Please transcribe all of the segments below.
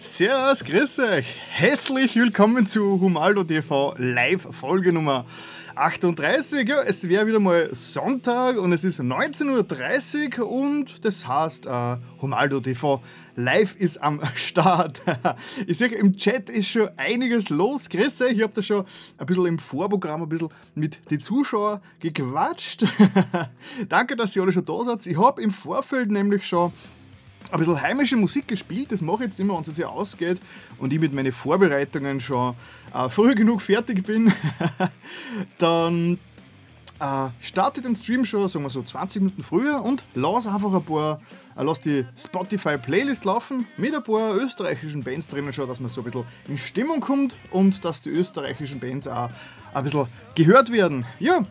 Servus, grüß euch. Herzlich willkommen zu Humaldo TV Live Folge Nummer 38. Ja, es wäre wieder mal Sonntag und es ist 19.30 Uhr und das heißt, äh, Humaldo TV Live ist am Start. ich sehe, im Chat ist schon einiges los. Grüß euch, ich habe da schon ein bisschen im Vorprogramm ein bisschen mit den Zuschauern gequatscht. Danke, dass ihr alle schon da seid. Ich habe im Vorfeld nämlich schon ein bisschen heimische Musik gespielt. Das mache ich jetzt immer, wenn es ja ausgeht und ich mit meinen Vorbereitungen schon äh, früh genug fertig bin. dann äh, starte den Stream schon, sagen wir so 20 Minuten früher und lasse einfach ein paar, äh, lass die Spotify-Playlist laufen mit ein paar österreichischen Bands drinnen schon, dass man so ein bisschen in Stimmung kommt und dass die österreichischen Bands auch ein bisschen gehört werden. Ja,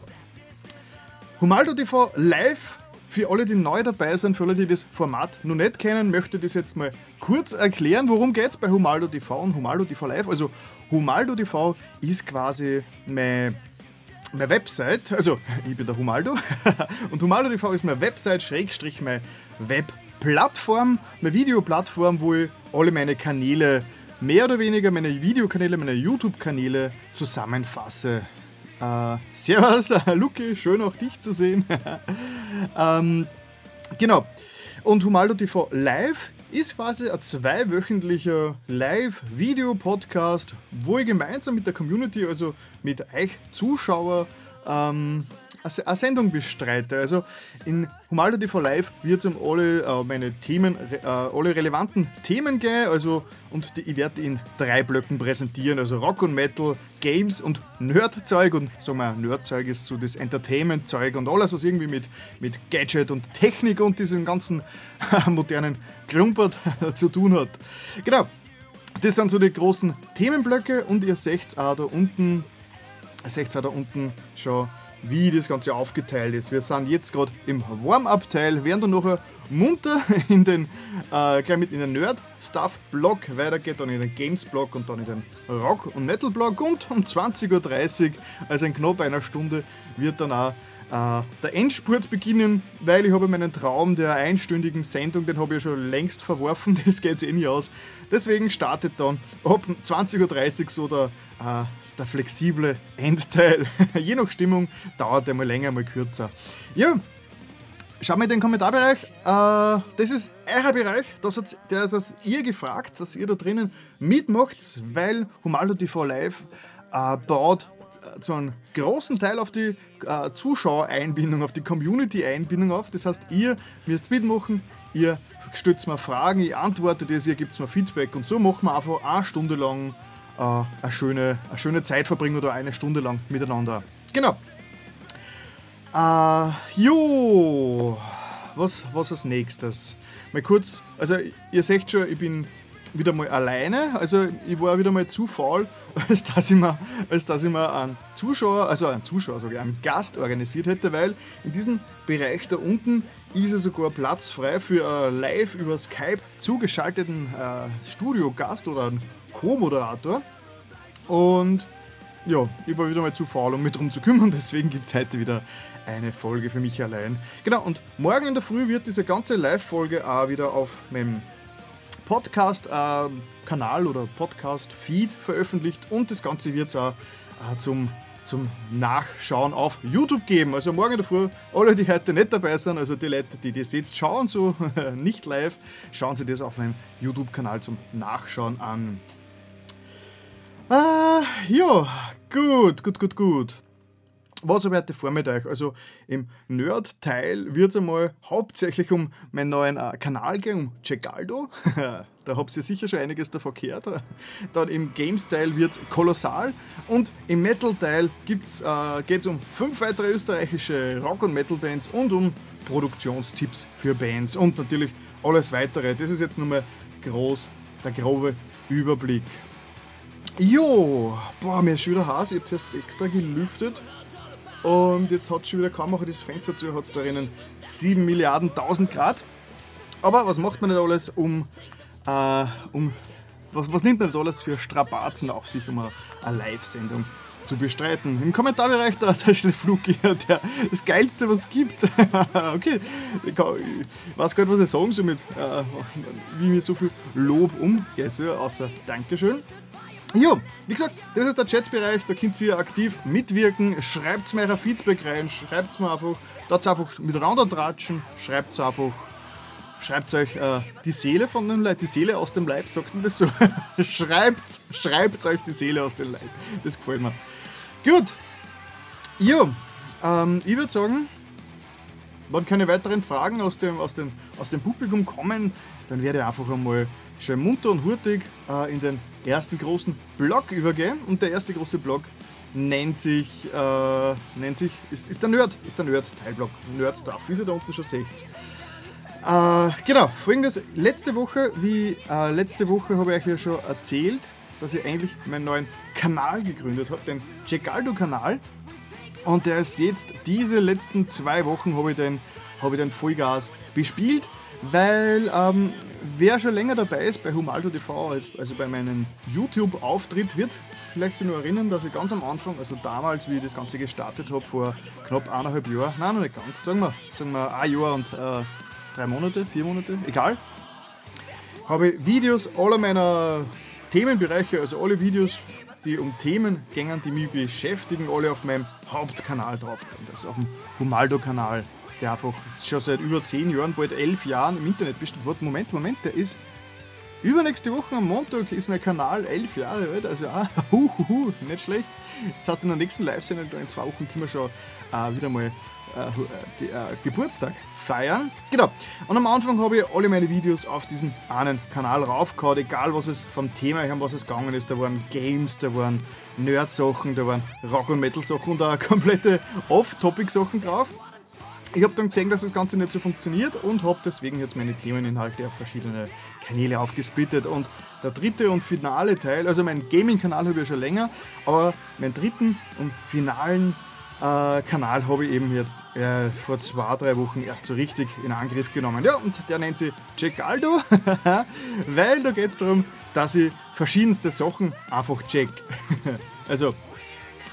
Humaldo TV live für alle, die neu dabei sind, für alle, die das Format noch nicht kennen, möchte ich das jetzt mal kurz erklären. Worum geht es bei Humaldo TV und Humaldo TV Live? Also, Humaldo TV ist quasi meine, meine Website. Also, ich bin der Humaldo. und Humaldo TV ist meine Website, Schrägstrich, meine Webplattform, meine Videoplattform, wo ich alle meine Kanäle, mehr oder weniger meine Videokanäle, meine YouTube-Kanäle zusammenfasse. Äh, servus, Luki, schön auch dich zu sehen. ähm, genau. Und Humaldo TV Live ist quasi ein zweiwöchentlicher Live-Video-Podcast, wo ich gemeinsam mit der Community, also mit euch Zuschauer, ähm, eine Sendung bestreite. Also in Humaldo TV Live wird es um alle äh, meine Themen, äh, alle relevanten Themen gehen. Also, und die, ich werde in drei Blöcken präsentieren. Also Rock und Metal, Games und Nerdzeug. Und sagen wir, Nerdzeug ist so das Entertainment-Zeug und alles, was irgendwie mit, mit Gadget und Technik und diesen ganzen modernen Klumpert zu tun hat. Genau. Das sind so die großen Themenblöcke und ihr seht auch da unten, seht auch da unten schon wie das Ganze aufgeteilt ist. Wir sind jetzt gerade im Warm-Up-Teil, werden dann nachher munter in den, äh, gleich mit in den Nerd-Stuff-Block weitergeht, dann in den Games-Block und dann in den Rock- und Metal-Block und um 20.30 Uhr, also in knapp einer Stunde, wird dann auch äh, der Endspurt beginnen, weil ich habe meinen Traum der einstündigen Sendung, den habe ich ja schon längst verworfen, das geht eh nicht aus. Deswegen startet dann ab 20.30 Uhr so der äh, der flexible Endteil. Je nach Stimmung dauert er mal länger, mal kürzer. Ja, schaut mal in den Kommentarbereich. Äh, das ist euer Bereich. Das hat, der ist ihr gefragt, dass ihr da drinnen mitmacht, weil Humaldo TV Live äh, baut äh, zu einem großen Teil auf die äh, Zuschauereinbindung, auf die Community-Einbindung auf. Das heißt, ihr müsst mitmachen, ihr stützt mir Fragen, ich antworte das, ihr gebt mir Feedback und so machen wir einfach eine Stunde lang äh, eine, schöne, eine schöne Zeit verbringen oder eine Stunde lang miteinander. Genau. Äh, jo, was, was als nächstes? Mal kurz, also ihr seht schon, ich bin wieder mal alleine. Also ich war wieder mal zu faul, als dass ich mir, als dass ich mir einen Zuschauer, also einen Zuschauer, ich, einen Gast organisiert hätte, weil in diesem Bereich da unten ist ja sogar Platz frei für einen live über Skype zugeschalteten äh, Studiogast oder einen Co-Moderator. Und ja, ich war wieder mal zu faul, um mich darum zu kümmern, deswegen gibt es heute wieder eine Folge für mich allein. Genau, und morgen in der Früh wird diese ganze Live-Folge auch wieder auf meinem Podcast-Kanal oder Podcast-Feed veröffentlicht und das Ganze wird es auch äh, zum, zum Nachschauen auf YouTube geben. Also morgen in der Früh, alle, die heute nicht dabei sind, also die Leute, die das jetzt schauen, so nicht live, schauen Sie das auf meinem YouTube-Kanal zum Nachschauen an. Ah, ja, gut, gut, gut, gut. Was habe ich heute vor mit euch? Also im Nerd-Teil wird es einmal hauptsächlich um meinen neuen äh, Kanal gehen, um Cegaldo. da habt ihr sicher schon einiges davon gehört. Dann im Games-Teil wird es kolossal. Und im Metal-Teil äh, geht es um fünf weitere österreichische Rock- und Metal-Bands und um Produktionstipps für Bands und natürlich alles weitere. Das ist jetzt nur mal groß der grobe Überblick. Jo, boah, mir ist schon wieder heiß. Ich habe zuerst extra gelüftet. Und jetzt hat schon wieder kaum auch das Fenster zu, hat es da drinnen 7 Milliarden 1000 Grad. Aber was macht man nicht alles, um, äh, um was, was nimmt man nicht alles für Strapazen auf sich, um eine, Live-Sendung zu bestreiten. Im Kommentarbereich da, da steht Fluki, der, das Geilste, was es gibt. okay, ich, kann, ich, weiß gar nicht, was ich sagen soll mit, äh, wie mit so viel Lob umgehe, außer Dankeschön. Ja, wie gesagt, das ist der Chatbereich, da könnt ihr aktiv mitwirken. Schreibt mir euer Feedback rein, schreibt mir einfach, da einfach miteinander tratschen, schreibt einfach Schreibt euch äh, die Seele von dem Leib, die Seele aus dem Leib, sagt man das so? schreibt, schreibt euch die Seele aus dem Leib. Das gefällt mir. Gut. Ja, ähm, ich würde sagen, wenn keine weiteren Fragen aus dem, aus, dem, aus dem Publikum kommen, dann werde ich einfach einmal schön munter und hurtig äh, in den ersten großen Blog übergehen. Und der erste große Blog nennt sich, äh, nennt sich ist, ist der Nerd, ist der Nerd, Teilblog, Nerd Stuff, wie ihr da unten schon seht. Äh, genau, folgendes. Letzte Woche, wie äh, letzte Woche habe ich euch ja schon erzählt, dass ich eigentlich meinen neuen Kanal gegründet habe, den Cecaldo-Kanal. Und der ist jetzt, diese letzten zwei Wochen habe ich den, habe ich den Vollgas bespielt, weil ähm, wer schon länger dabei ist bei Humaldo TV, also bei meinem YouTube-Auftritt, wird vielleicht sich nur erinnern, dass ich ganz am Anfang, also damals, wie ich das Ganze gestartet habe, vor knapp eineinhalb Jahren, nein, noch nicht ganz, sagen wir, sagen wir ein Jahr und äh, drei Monate, vier Monate, egal, habe ich Videos aller meiner Themenbereiche, also alle Videos, die um Themen gängen, die mich beschäftigen, alle auf meinem Hauptkanal drauf. Das auf dem Humaldo-Kanal, der einfach schon seit über zehn Jahren, bald elf Jahren im Internet bestimmt wird. Moment, Moment, der ist übernächste Woche am Montag ist mein Kanal elf Jahre alt, also ah, hu, nicht schlecht. Das heißt, in der nächsten Live-Sendung in zwei Wochen können wir schon äh, wieder mal äh, die, äh, Geburtstag feiern. Genau. Und am Anfang habe ich alle meine Videos auf diesen einen Kanal raufgehauen, egal was es vom Thema her, um was es gegangen ist. Da waren Games, da waren Nerd-Sachen, da waren Rock- und Metal-Sachen und auch komplette Off-Topic-Sachen drauf. Ich habe dann gesehen, dass das Ganze nicht so funktioniert und habe deswegen jetzt meine Themeninhalte auf verschiedene Kanäle aufgesplittet. Und der dritte und finale Teil, also mein Gaming-Kanal habe ich ja schon länger, aber meinen dritten und finalen äh, Kanal habe ich eben jetzt äh, vor zwei, drei Wochen erst so richtig in Angriff genommen. Ja, und der nennt sich Jack Aldo, weil da geht es darum, dass ich verschiedenste Sachen einfach check. also,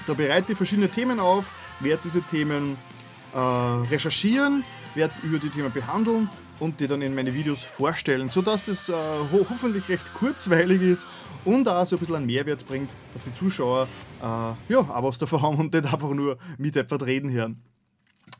da bereite ich verschiedene Themen auf, werde diese Themen äh, recherchieren, werde über die Themen behandeln und die dann in meine Videos vorstellen, sodass das äh, ho hoffentlich recht kurzweilig ist und auch so ein bisschen einen Mehrwert bringt, dass die Zuschauer äh, ja, auch was davon haben und nicht einfach nur mit etwas reden hören.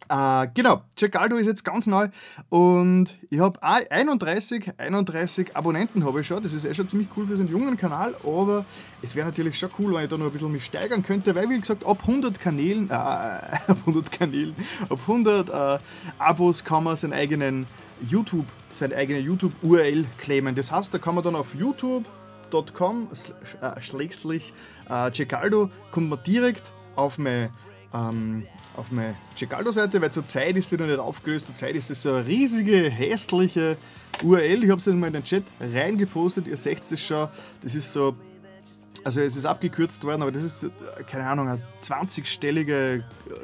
Äh, genau, Cecaldo ist jetzt ganz neu und ich habe 31, 31 Abonnenten habe ich schon. Das ist eh schon ziemlich cool für so einen jungen Kanal, aber es wäre natürlich schon cool, wenn ich da noch ein bisschen mich steigern könnte, weil wie gesagt, ab 100 Kanälen, äh, ab 100 Kanälen, ab 100 äh, Abos kann man seinen eigenen YouTube, seine eigene YouTube-URL claimen. Das heißt, da kann man dann auf youtube.com äh, schlägstlich äh, Cecaldo, kommt man direkt auf meine ähm, auf meine Cecaldo-Seite, weil zur Zeit ist sie noch nicht aufgelöst. Zur Zeit ist es so eine riesige, hässliche URL. Ich habe es mal in den Chat reingepostet. Ihr seht es schon. Das ist so, also es ist abgekürzt worden, aber das ist, keine Ahnung, eine 20-stellige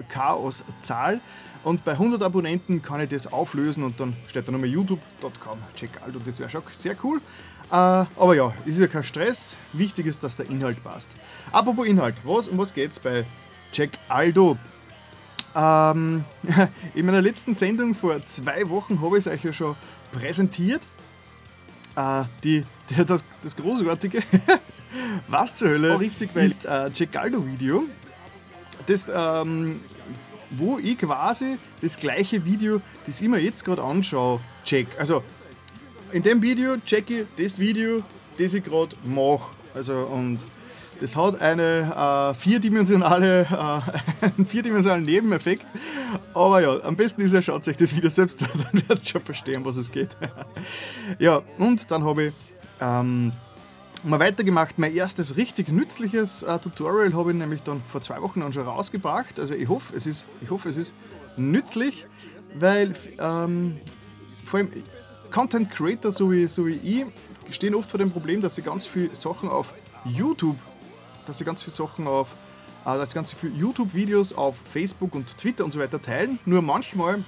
Chaos-Zahl. Und bei 100 Abonnenten kann ich das auflösen und dann steht da nochmal youtube.com. Cecaldo, das wäre schon sehr cool. Äh, aber ja, ist ja kein Stress. Wichtig ist, dass der Inhalt passt. Apropos Inhalt, was, um was geht es bei Jack Aldo? Ähm, in meiner letzten Sendung vor zwei Wochen habe ich es euch ja schon präsentiert. Äh, die, die, das, das großartige Was zur Hölle oh, richtig, ist äh, Jack Aldo Video. Das, ähm, wo ich quasi das gleiche Video, das ich mir jetzt gerade anschaue, check. Also in dem Video check ich das Video, das ich gerade mache. Also und das hat eine äh, vierdimensionale, äh, einen vierdimensionalen Nebeneffekt. Aber ja, am besten ist er, schaut sich das Video selbst an, dann werdet ihr schon verstehen, was es geht. ja, und dann habe ich ähm, mal weitergemacht. Mein erstes richtig nützliches äh, Tutorial habe ich nämlich dann vor zwei Wochen dann schon rausgebracht. Also ich hoffe, es ist, ich hoffe, es ist nützlich, weil ähm, vor allem Content Creator so wie, so wie ich stehen oft vor dem Problem, dass sie ganz viele Sachen auf YouTube dass sie ganz viele Sachen auf, äh, dass sie ganz viele YouTube-Videos auf Facebook und Twitter und so weiter teilen. Nur manchmal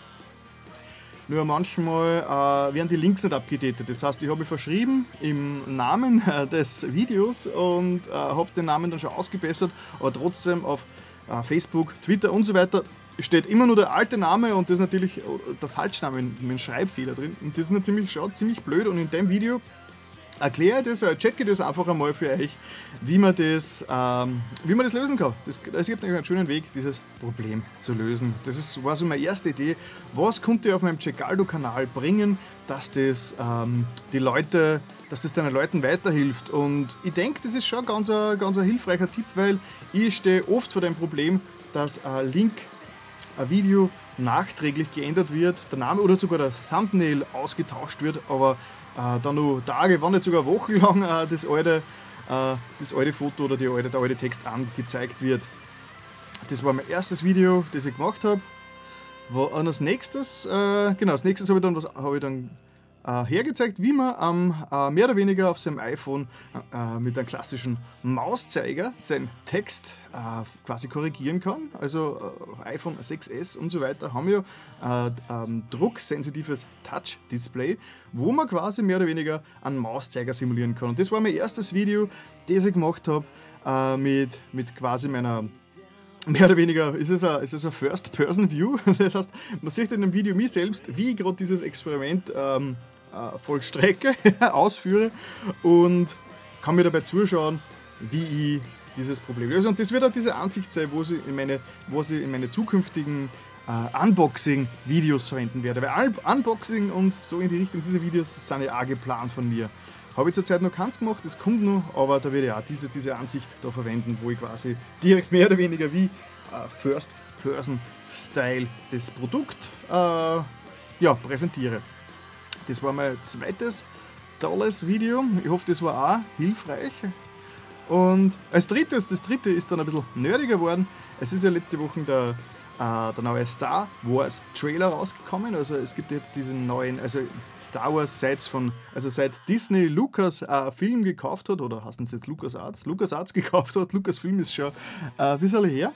nur manchmal äh, werden die Links nicht abgedatet. Das heißt, ich habe verschrieben im Namen äh, des Videos und äh, habe den Namen dann schon ausgebessert, aber trotzdem auf äh, Facebook, Twitter und so weiter steht immer nur der alte Name und das ist natürlich der Falschname mit einem Schreibfehler drin. Und das ist natürlich schon ziemlich blöd und in dem Video erkläre das oder checke das einfach einmal für euch, wie man das, ähm, wie man das lösen kann. Es gibt einen schönen Weg, dieses Problem zu lösen. Das ist, war so meine erste Idee. Was konnte ich auf meinem Cecaldo-Kanal bringen, dass das ähm, die Leute dass das deinen Leuten weiterhilft. Und ich denke, das ist schon ganz ein, ganz ein hilfreicher Tipp, weil ich stehe oft vor dem Problem, dass ein Link, ein Video nachträglich geändert wird, der Name oder sogar das Thumbnail ausgetauscht wird, aber äh, dann noch Tage, wenn nicht sogar Wochen lang äh, das, alte, äh, das alte Foto oder die alte, der alte Text angezeigt wird. Das war mein erstes Video, das ich gemacht habe. Und als nächstes, äh, genau, als nächstes habe ich dann, hab ich dann äh, hergezeigt, wie man ähm, äh, mehr oder weniger auf seinem iPhone äh, mit einem klassischen Mauszeiger seinen Text äh, quasi korrigieren kann. Also äh, iPhone 6S und so weiter haben ja äh, ähm, drucksensitives Touch-Display, wo man quasi mehr oder weniger einen Mauszeiger simulieren kann. Und das war mein erstes Video, das ich gemacht habe mit, mit quasi meiner mehr oder weniger ist es ein, First-Person-View. Das heißt, man sieht in dem Video mich selbst, wie ich gerade dieses Experiment ähm, äh, vollstrecke, ausführe und kann mir dabei zuschauen, wie ich dieses Problem löse. Und das wird auch diese Ansicht sein, wo sie in meine, wo sie in meine zukünftigen äh, Unboxing-Videos verwenden werde. Weil Unboxing und so in die Richtung diese Videos sind ja auch geplant von mir. Habe ich zurzeit noch keins gemacht, das kommt noch, aber da werde ich auch diese, diese Ansicht da verwenden, wo ich quasi direkt mehr oder weniger wie äh, First-Person-Style das Produkt äh, ja, präsentiere. Das war mein zweites tolles Video. Ich hoffe, das war auch hilfreich. Und als drittes, das dritte ist dann ein bisschen nerdiger geworden. Es ist ja letzte Woche der, äh, der neue Star Wars Trailer rausgekommen. Also es gibt jetzt diesen neuen, also Star Wars seit von, also seit Disney Lucas äh, Film gekauft hat, oder heißt es jetzt Lucas Arts? Lucas Arts gekauft hat, Lucas Film ist schon äh, ein bisschen her.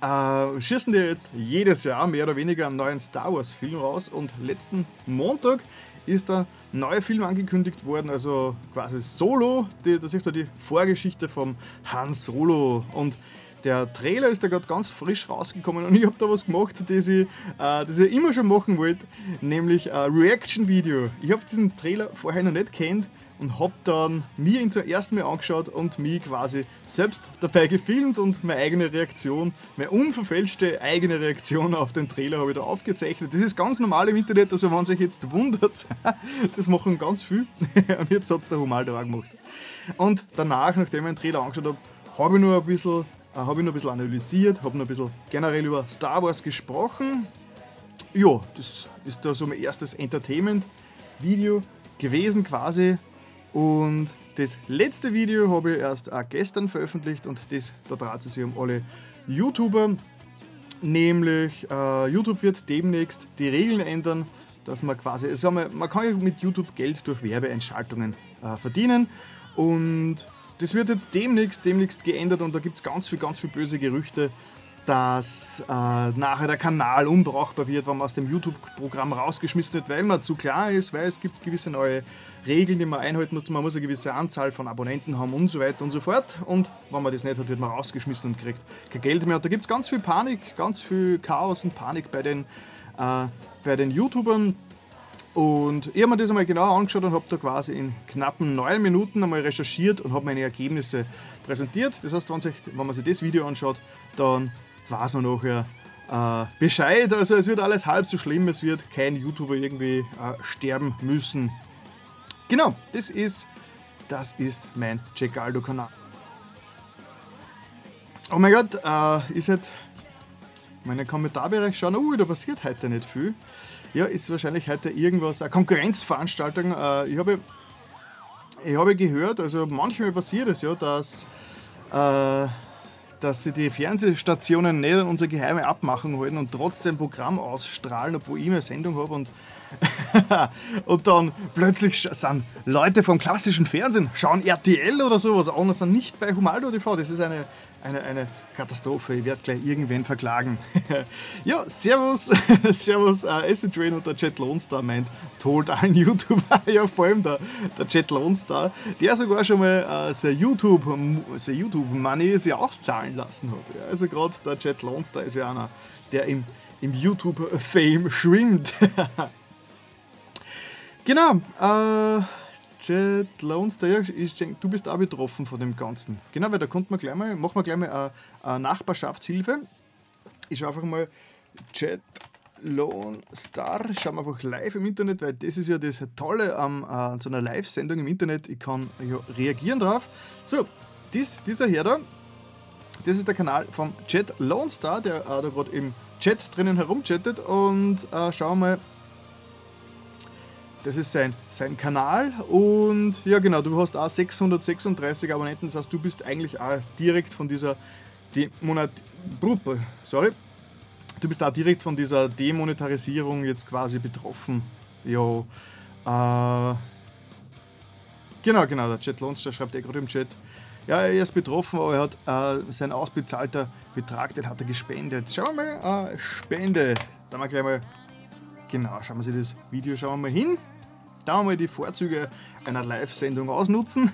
Äh, schießen die jetzt jedes Jahr mehr oder weniger einen neuen Star Wars Film raus. Und letzten Montag ist ein neuer Film angekündigt worden, also quasi Solo, die, das ist die Vorgeschichte vom Han Solo und der Trailer ist da gerade ganz frisch rausgekommen. Und ich habe da was gemacht, das ich, äh, das ich immer schon machen wollte, nämlich ein Reaction-Video. Ich habe diesen Trailer vorher noch nicht kennt und habe dann mir ihn zum ersten Mal angeschaut und mich quasi selbst dabei gefilmt und meine eigene Reaktion, meine unverfälschte eigene Reaktion auf den Trailer habe ich da aufgezeichnet. Das ist ganz normal im Internet, also wenn sich jetzt wundert, das machen ganz viel und jetzt hat es der Humaldo auch gemacht. Und danach, nachdem ich den Trailer angeschaut habe, habe ich nur ein bisschen, äh, habe ich noch ein bisschen analysiert, habe noch ein bisschen generell über Star Wars gesprochen. Ja, das ist da so mein erstes Entertainment-Video gewesen quasi und das letzte Video habe ich erst auch gestern veröffentlicht und das, da dreht es sich um alle YouTuber. Nämlich äh, YouTube wird demnächst die Regeln ändern, dass man quasi, also man, man kann ja mit YouTube Geld durch Werbeeinschaltungen äh, verdienen und das wird jetzt demnächst, demnächst geändert und da gibt es ganz viel, ganz viel böse Gerüchte, dass äh, nachher der Kanal unbrauchbar wird, wenn man aus dem YouTube-Programm rausgeschmissen wird, weil man zu klar ist, weil es gibt gewisse neue Regeln, die man einhalten muss. Man muss eine gewisse Anzahl von Abonnenten haben und so weiter und so fort. Und wenn man das nicht hat, wird man rausgeschmissen und kriegt kein Geld mehr. Und da gibt es ganz viel Panik, ganz viel Chaos und Panik bei den, äh, bei den YouTubern. Und ich habe mir das einmal genau angeschaut und habe da quasi in knappen neun Minuten einmal recherchiert und habe meine Ergebnisse präsentiert. Das heißt, wenn, wenn man sich das Video anschaut, dann weiß man nachher äh, Bescheid. Also es wird alles halb so schlimm, es wird kein YouTuber irgendwie äh, sterben müssen. Genau, das ist, das ist mein Cecaldo-Kanal. Oh mein Gott, äh, ist halt meine Kommentarbereich schauen, oh, da passiert heute nicht viel. Ja, ist wahrscheinlich heute irgendwas, eine Konkurrenzveranstaltung. Äh, ich, habe, ich habe gehört, also manchmal passiert es ja, dass äh, dass sie die Fernsehstationen nicht an unsere geheime Abmachung halten und trotzdem Programm ausstrahlen, obwohl ich eine Sendung habe. Und und dann plötzlich sind Leute vom klassischen Fernsehen, schauen RTL oder sowas an und sind nicht bei Humaldo TV. Das ist eine, eine, eine Katastrophe. Ich werde gleich irgendwen verklagen. ja, Servus, Servus, uh, Acid Train und der Jet Lone Star meint, told allen YouTuber, ja vor allem der, der Jet Lone Star, der sogar schon mal uh, sein YouTube, sein YouTube Money sich auszahlen lassen hat. Ja, also gerade der Jet Lone Star ist ja einer, der im, im YouTube-Fame schwimmt. genau, äh, Jet Lone Star, ja, ich denke, du bist auch betroffen von dem Ganzen. Genau, weil da kommt man gleich mal, machen wir gleich mal eine, Nachbarschaftshilfe. Ich schaue einfach mal Jet Lone Star, schauen wir einfach live im Internet, weil das ist ja das Tolle an, äh, an so einer Live-Sendung im Internet. Ich kann ja reagieren drauf. So, dies, dieser Herr da, das ist der Kanal vom Jet Lone Star, der äh, da gerade im Chat drinnen herumchattet und äh, schauen wir mal, das ist sein, sein Kanal und ja genau, du hast auch 636 Abonnenten, das heißt, du bist eigentlich auch direkt von dieser Demonat sorry, du bist auch direkt von dieser Demonetarisierung jetzt quasi betroffen. Ja, äh, genau, genau, der Chat Lonster schreibt eh gerade im Chat. Ja, er ist betroffen, aber er hat äh, sein ausbezahlter Betrag, den hat er gespendet. Schauen wir mal, äh, Spende. Da mal gleich mal, genau, schauen wir sich das Video, schauen wir mal hin da mal die Vorzüge einer Live-Sendung ausnutzen.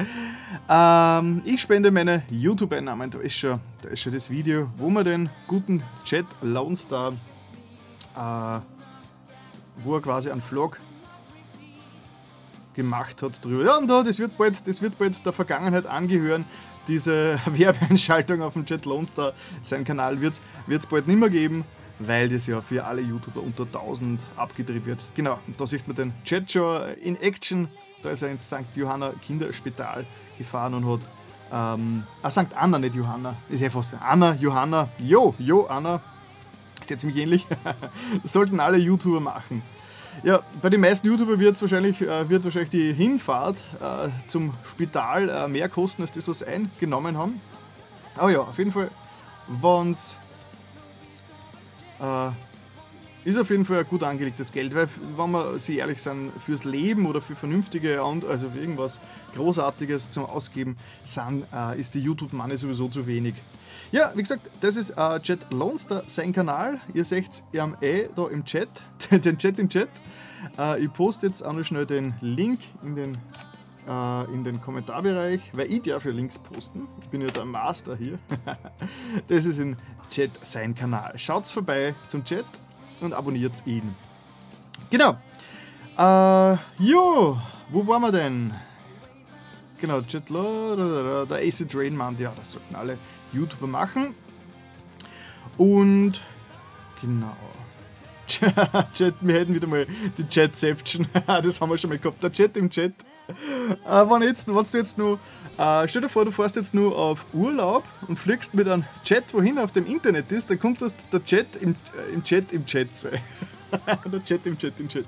ähm, ich spende meine YouTube-Einnahmen. Da, ist schon, da ist schon das Video, wo man den guten Chat Lone Star, äh, wo er quasi einen Vlog gemacht hat drüber. Ja, und da, das wird bald, das wird bald der Vergangenheit angehören. Diese Werbeeinschaltung auf dem Chat Lone Star, sein Kanal wird es bald nicht mehr geben weil das ja für alle YouTuber unter 1000 abgedreht wird. Genau, und da sieht man den schon in Action. Da ist er ins St. Johanna Kinderspital gefahren und hat. Ähm, ah, St. Anna, nicht Johanna. Ist ja fast Anna, Johanna. Jo, jo, Anna. Ist jetzt ziemlich ähnlich. sollten alle YouTuber machen. Ja, bei den meisten YouTuber wird wahrscheinlich, äh, wird wahrscheinlich die Hinfahrt äh, zum Spital äh, mehr kosten als das, was sie eingenommen haben. Aber ja, auf jeden Fall, wenn es äh, ist auf jeden Fall ein gut angelegtes Geld, weil, wenn wir sich ehrlich sind, fürs Leben oder für vernünftige, also für irgendwas Großartiges zum Ausgeben, sind, äh, ist die YouTube-Money sowieso zu wenig. Ja, wie gesagt, das ist äh, Jet Lonester, sein Kanal. Ihr seht ja eh da im Chat, den Chat im Chat. Äh, ich poste jetzt auch noch schnell den Link in den, äh, in den Kommentarbereich, weil ich darf ja Links posten. Ich bin ja der Master hier. das ist in Chat sein Kanal. Schaut's vorbei zum Chat und abonniert ihn. Genau. Äh, jo, wo waren wir denn? Genau, Chat, der Acid Rain meint, ja, das sollten alle YouTuber machen. Und genau. Chat, wir hätten wieder mal die Chatception. das haben wir schon mal gehabt. Der Chat im Chat. Äh, wenn, jetzt, wenn du jetzt nur äh, stell dir vor, du fährst jetzt nur auf Urlaub und fliegst mit einem Chat, wohin auf dem Internet ist, dann kommt das der Chat im, äh, im Chat im Chat sein. der Chat im Chat im Chat.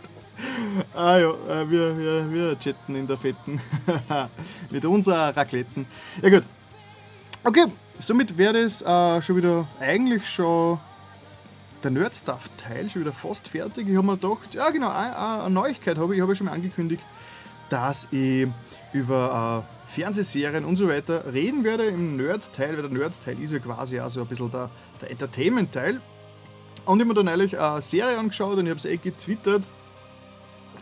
Ah ja, äh, wir, wir, wir chatten in der Fetten. mit unserer Rakletten. Ja gut. Okay, somit wäre es äh, schon wieder eigentlich schon der Nerd-Stuff-Teil schon wieder fast fertig. Ich habe mir gedacht, ja genau, eine, eine Neuigkeit habe ich, ich habe schon mal angekündigt, dass ich über äh, Fernsehserien und so weiter reden werde im Nerd-Teil, weil der Nerd-Teil ist ja quasi auch so ein bisschen der, der Entertainment-Teil. Und ich habe mir dann eigentlich eine Serie angeschaut und ich habe es eh getwittert.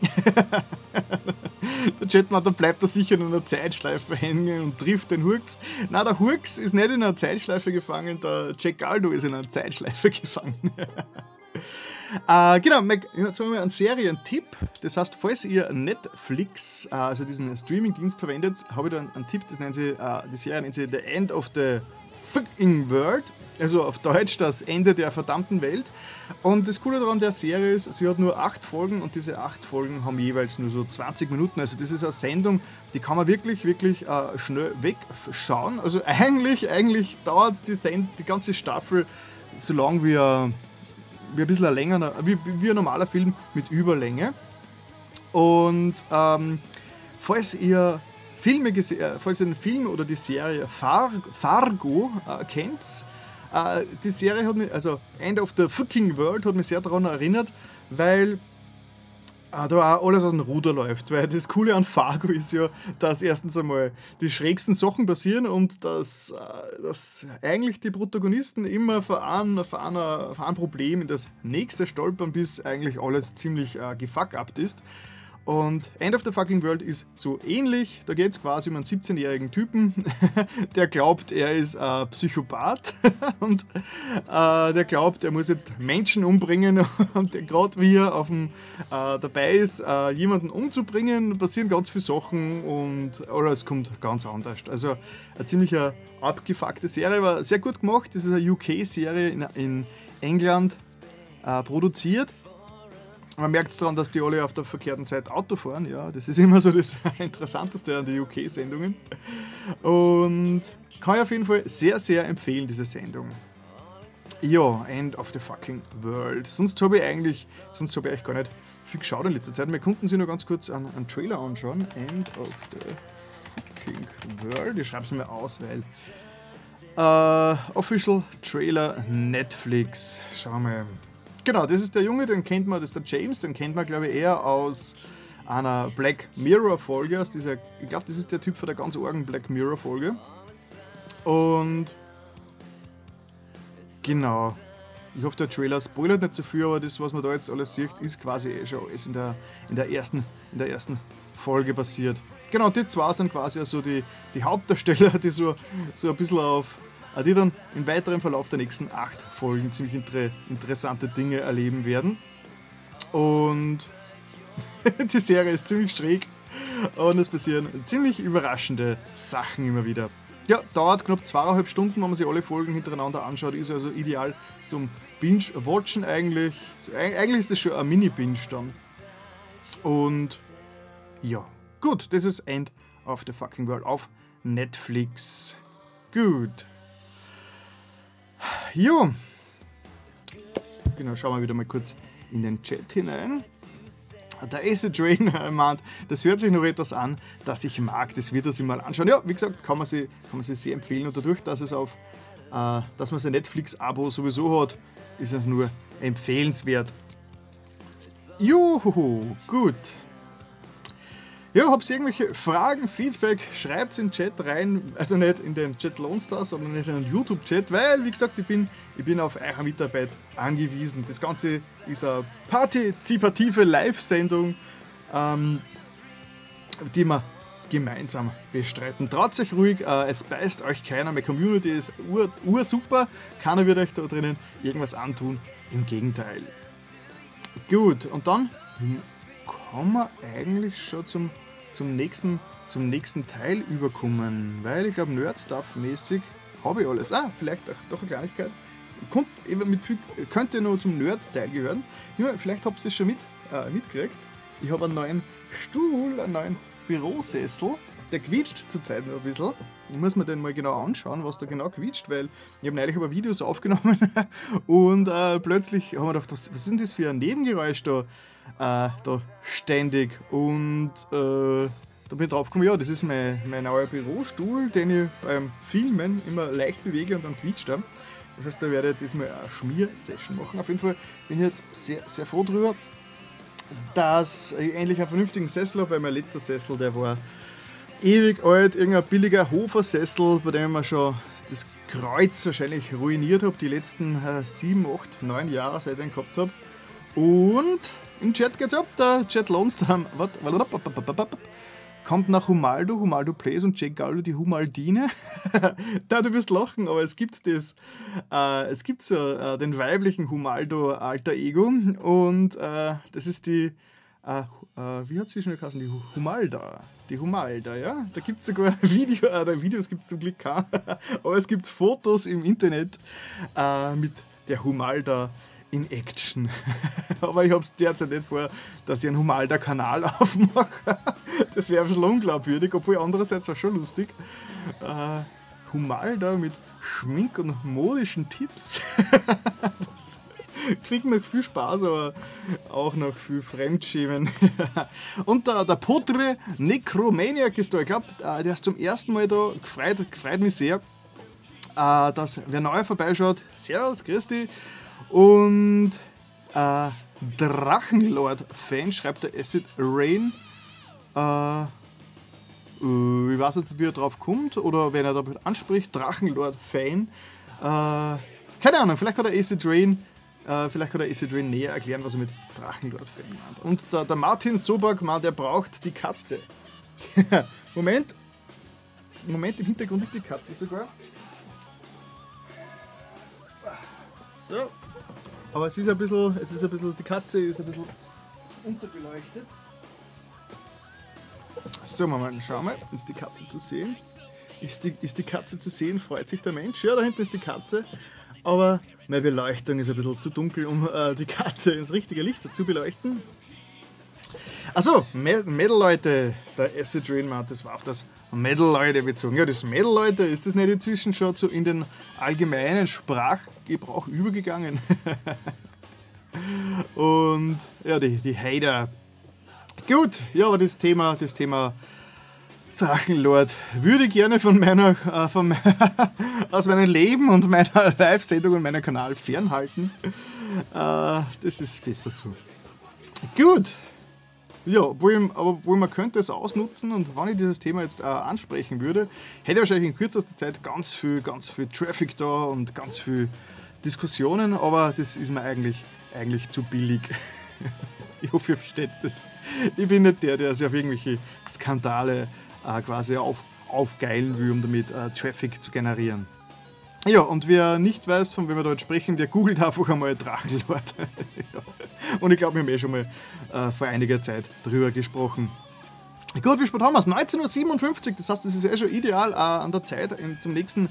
der Chatman, da bleibt er sicher in einer Zeitschleife hängen und trifft den Hurks. Na, der Hurks ist nicht in einer Zeitschleife gefangen, der Jack Galdo ist in einer Zeitschleife gefangen. Äh, genau, jetzt haben wir einen Serientipp. Das heißt, falls ihr Netflix, äh, also diesen Streamingdienst verwendet, habe ich da einen, einen, Tipp, das nennt sie, äh, die Serie nennt sie The End of the Fucking World. Also auf Deutsch das Ende der verdammten Welt. Und das Coole daran der Serie ist, sie hat nur acht Folgen und diese acht Folgen haben jeweils nur so 20 Minuten. Also das ist eine Sendung, die kann man wirklich, wirklich äh, schnell wegschauen. Also eigentlich, eigentlich dauert die, Send die ganze Staffel so lang wie ein wie ein bisschen länger, wie, wie ein normaler Film mit Überlänge. Und ähm, falls ihr Filme äh, falls ihr den Film oder die Serie Far Fargo äh, kennt, äh, die Serie hat mich, also End of the Fucking World hat mich sehr daran erinnert, weil da auch alles aus dem Ruder läuft, weil das Coole an Fargo ist ja, dass erstens einmal die schrägsten Sachen passieren und dass, äh, dass eigentlich die Protagonisten immer vor einem Problem in das nächste stolpern, bis eigentlich alles ziemlich äh, gefuckt ist. Und End of the Fucking World ist so ähnlich. Da geht es quasi um einen 17-jährigen Typen, der glaubt, er ist ein Psychopath und äh, der glaubt, er muss jetzt Menschen umbringen. Und gerade wie er auf dem, äh, dabei ist, äh, jemanden umzubringen, passieren ganz viele Sachen und alles kommt ganz anders. Also eine ziemlich abgefuckte Serie, war sehr gut gemacht. Das ist eine UK-Serie in, in, England äh, produziert man merkt es daran, dass die alle auf der verkehrten Seite Auto fahren. Ja, das ist immer so das Interessanteste an den UK-Sendungen. Und kann ich auf jeden Fall sehr, sehr empfehlen, diese Sendung. Ja, End of the fucking World. Sonst habe ich eigentlich, sonst habe ich eigentlich gar nicht viel geschaut in letzter Zeit. Wir konnten sich nur ganz kurz einen, einen Trailer anschauen. End of the fucking World. Ich schreibe es mir aus, weil. Uh, Official Trailer Netflix. Schauen wir mal. Genau, das ist der Junge, den kennt man, das ist der James, den kennt man, glaube ich, eher aus einer Black Mirror-Folge. Ich glaube, das ist der Typ von der ganz argen Black Mirror-Folge. Und genau. Ich hoffe, der Trailer spoilert nicht zu so viel, aber das, was man da jetzt alles sieht, ist quasi eh schon alles in der, in der, ersten, in der ersten Folge passiert. Genau, die zwei sind quasi also die, die Hauptdarsteller, die so, so ein bisschen auf die dann im weiteren Verlauf der nächsten acht Folgen ziemlich inter interessante Dinge erleben werden. Und die Serie ist ziemlich schräg und es passieren ziemlich überraschende Sachen immer wieder. Ja, dauert knapp zweieinhalb Stunden, wenn man sich alle Folgen hintereinander anschaut, ist also ideal zum Binge-Watchen eigentlich. Eigentlich ist das schon ein Mini-Binge dann. Und ja, gut, das ist End of the Fucking World auf Netflix. Gut. Jo. Genau, schauen wir wieder mal kurz in den Chat hinein. Der Acid Train meint, das hört sich noch etwas an, das ich mag, das wird er sich mal anschauen. Ja, wie gesagt, kann man sie, kann man sie sehr empfehlen und dadurch, dass es auf, äh, dass man sein Netflix-Abo sowieso hat, ist es nur empfehlenswert. Juhu, gut. Ja, habt ihr irgendwelche Fragen, Feedback, schreibt es in den Chat rein. Also nicht in den Chat Lone Stars, sondern in den YouTube-Chat, weil, wie gesagt, ich bin, ich bin auf eure Mitarbeit angewiesen. Das Ganze ist eine partizipative Live-Sendung, ähm, die wir gemeinsam bestreiten. Traut euch ruhig, äh, es beißt euch keiner. Meine Community ist ur, ur super. Keiner wird euch da drinnen irgendwas antun. Im Gegenteil. Gut, und dann kann man eigentlich schon zum, zum, nächsten, zum nächsten Teil überkommen, weil ich glaube, Nerd-Stuff-mäßig habe ich alles. Ah, vielleicht doch eine Kleinigkeit. Kommt, mit könnte noch zum Nerd-Teil gehören. Ja, vielleicht habt ihr es schon mit, äh, mitgekriegt. Ich habe einen neuen Stuhl, einen neuen Bürosessel. Der quietscht zurzeit noch ein bisschen. Ich muss mir den mal genau anschauen, was da genau quietscht, weil ich habe neulich aber Videos aufgenommen und äh, plötzlich haben wir gedacht, was, was ist das für ein Nebengeräusch da? äh, da ständig. Und äh, da bin ich drauf gekommen, ja, das ist mein, mein neuer Bürostuhl, den ich beim Filmen immer leicht bewege und dann quietscht er. Das heißt, da werde ich diesmal eine Schmiersession machen. Auf jeden Fall bin ich jetzt sehr, sehr froh drüber, dass ich endlich einen vernünftigen Sessel habe, weil mein letzter Sessel, der war ewig alt, irgendein billiger Hofer-Sessel, bei dem ich schon das Kreuz wahrscheinlich ruiniert habe, die letzten äh, sieben, acht, neun Jahre, seit ich den gehabt habe. Und im Chat geht's ab, der Chat Lonstam. Kommt nach Humaldo, Humaldo Plays und Jake Gallo die Humaldine. da, du wirst lachen, aber es gibt das, äh, es gibt so äh, den weiblichen Humaldo Alter Ego und äh, das ist die, äh, äh, wie hat sie schon geheißen? Die Humalda. Die Humalda, ja. Da gibt es sogar Video, äh, Videos gibt es zum Glück kein, aber es gibt Fotos im Internet mit der Humalda in Action. Aber ich habe es derzeit nicht vor, dass ich einen Humalda-Kanal aufmache. das wäre ein bisschen unglaubwürdig, obwohl andererseits war schon lustig. Äh, Humalda mit Schmink- und modischen Tipps. klingt nach viel Spaß, aber auch nach viel Fremdschämen. und der, der Potre Necromaniac ist da. Ich glaube, äh, der ist zum ersten Mal da. Gefreut, gefreut mich sehr, äh, dass wer neu vorbeischaut. Servus, dich. Und äh, Drachenlord-Fan, schreibt der Acid Rain. Äh, äh, ich weiß nicht, wie er drauf kommt oder wenn er damit anspricht. Drachenlord-Fan. Äh, keine Ahnung, vielleicht kann der Acid Rain, äh, vielleicht kann der Acid Rain näher erklären, was er mit Drachenlord-Fan meint. Und der, der Martin Sobak meint, er braucht die Katze. Moment. Moment, im Hintergrund ist die Katze sogar. So. Aber es ist ein bisschen, es ist ein bisschen, die Katze ist ein bisschen unterbeleuchtet. So, Moment, schau mal, ist die Katze zu sehen? Ist die, ist die Katze zu sehen? Freut sich der Mensch? Ja, da hinten ist die Katze. Aber meine Beleuchtung ist ein bisschen zu dunkel, um äh, die Katze ins richtige Licht zu beleuchten. Achso, Metal-Leute, der Acid Rain Mount, das war auf das Metal-Leute bezogen. Ja, das Metal-Leute, ist das nicht inzwischen schon so in den allgemeinen Sprachgebrauch übergegangen? Und ja, die, die Hater. Gut, ja, aber das Thema, das Thema Drachenlord würde gerne von meiner, äh, von aus meinem Leben und meiner Live-Sendung und meinem Kanal fernhalten. Äh, das ist besser so. Gut, ja, obwohl, aber obwohl man könnte es ausnutzen und wenn ich dieses Thema jetzt äh, ansprechen würde, hätte ich wahrscheinlich in kürzester Zeit ganz viel, ganz viel Traffic da und ganz viel Diskussionen, aber das ist mir eigentlich, eigentlich zu billig. ich hoffe, ihr versteht das. Ich bin nicht der, der sich auf irgendwelche Skandale äh, quasi auf, aufgeilen will, um damit äh, Traffic zu generieren. Ja, und wer nicht weiß, von wem wir dort sprechen, der googelt einfach einmal Drachenlord. Und ich glaube, wir haben eh schon mal äh, vor einiger Zeit drüber gesprochen. Gut, wie spät haben wir es? 19.57 Uhr, das heißt, es ist eh schon ideal äh, an der Zeit, zum nächsten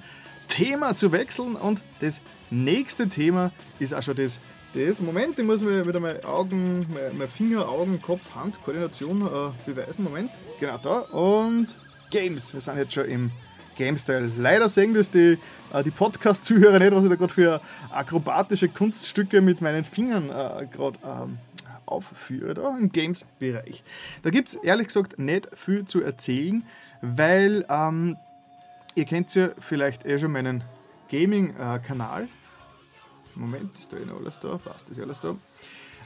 Thema zu wechseln. Und das nächste Thema ist auch schon das, das Moment, ich muss mir wieder meine Augen, meine, Finger, Augen, Kopf, Hand, Koordination äh, beweisen. Moment, genau da. Und Games, wir sind jetzt schon im Game-Style. Leider sehen das die, äh, die Podcast-Zuhörer nicht, was ich da gerade für akrobatische Kunststücke mit meinen Fingern äh, gerade ähm, aufführe, da im Games-Bereich. Da gibt es ehrlich gesagt nicht viel zu erzählen, weil ähm, ihr kennt ja vielleicht eh schon meinen Gaming-Kanal. Moment, ist da eh noch alles da? Passt, ist alles da.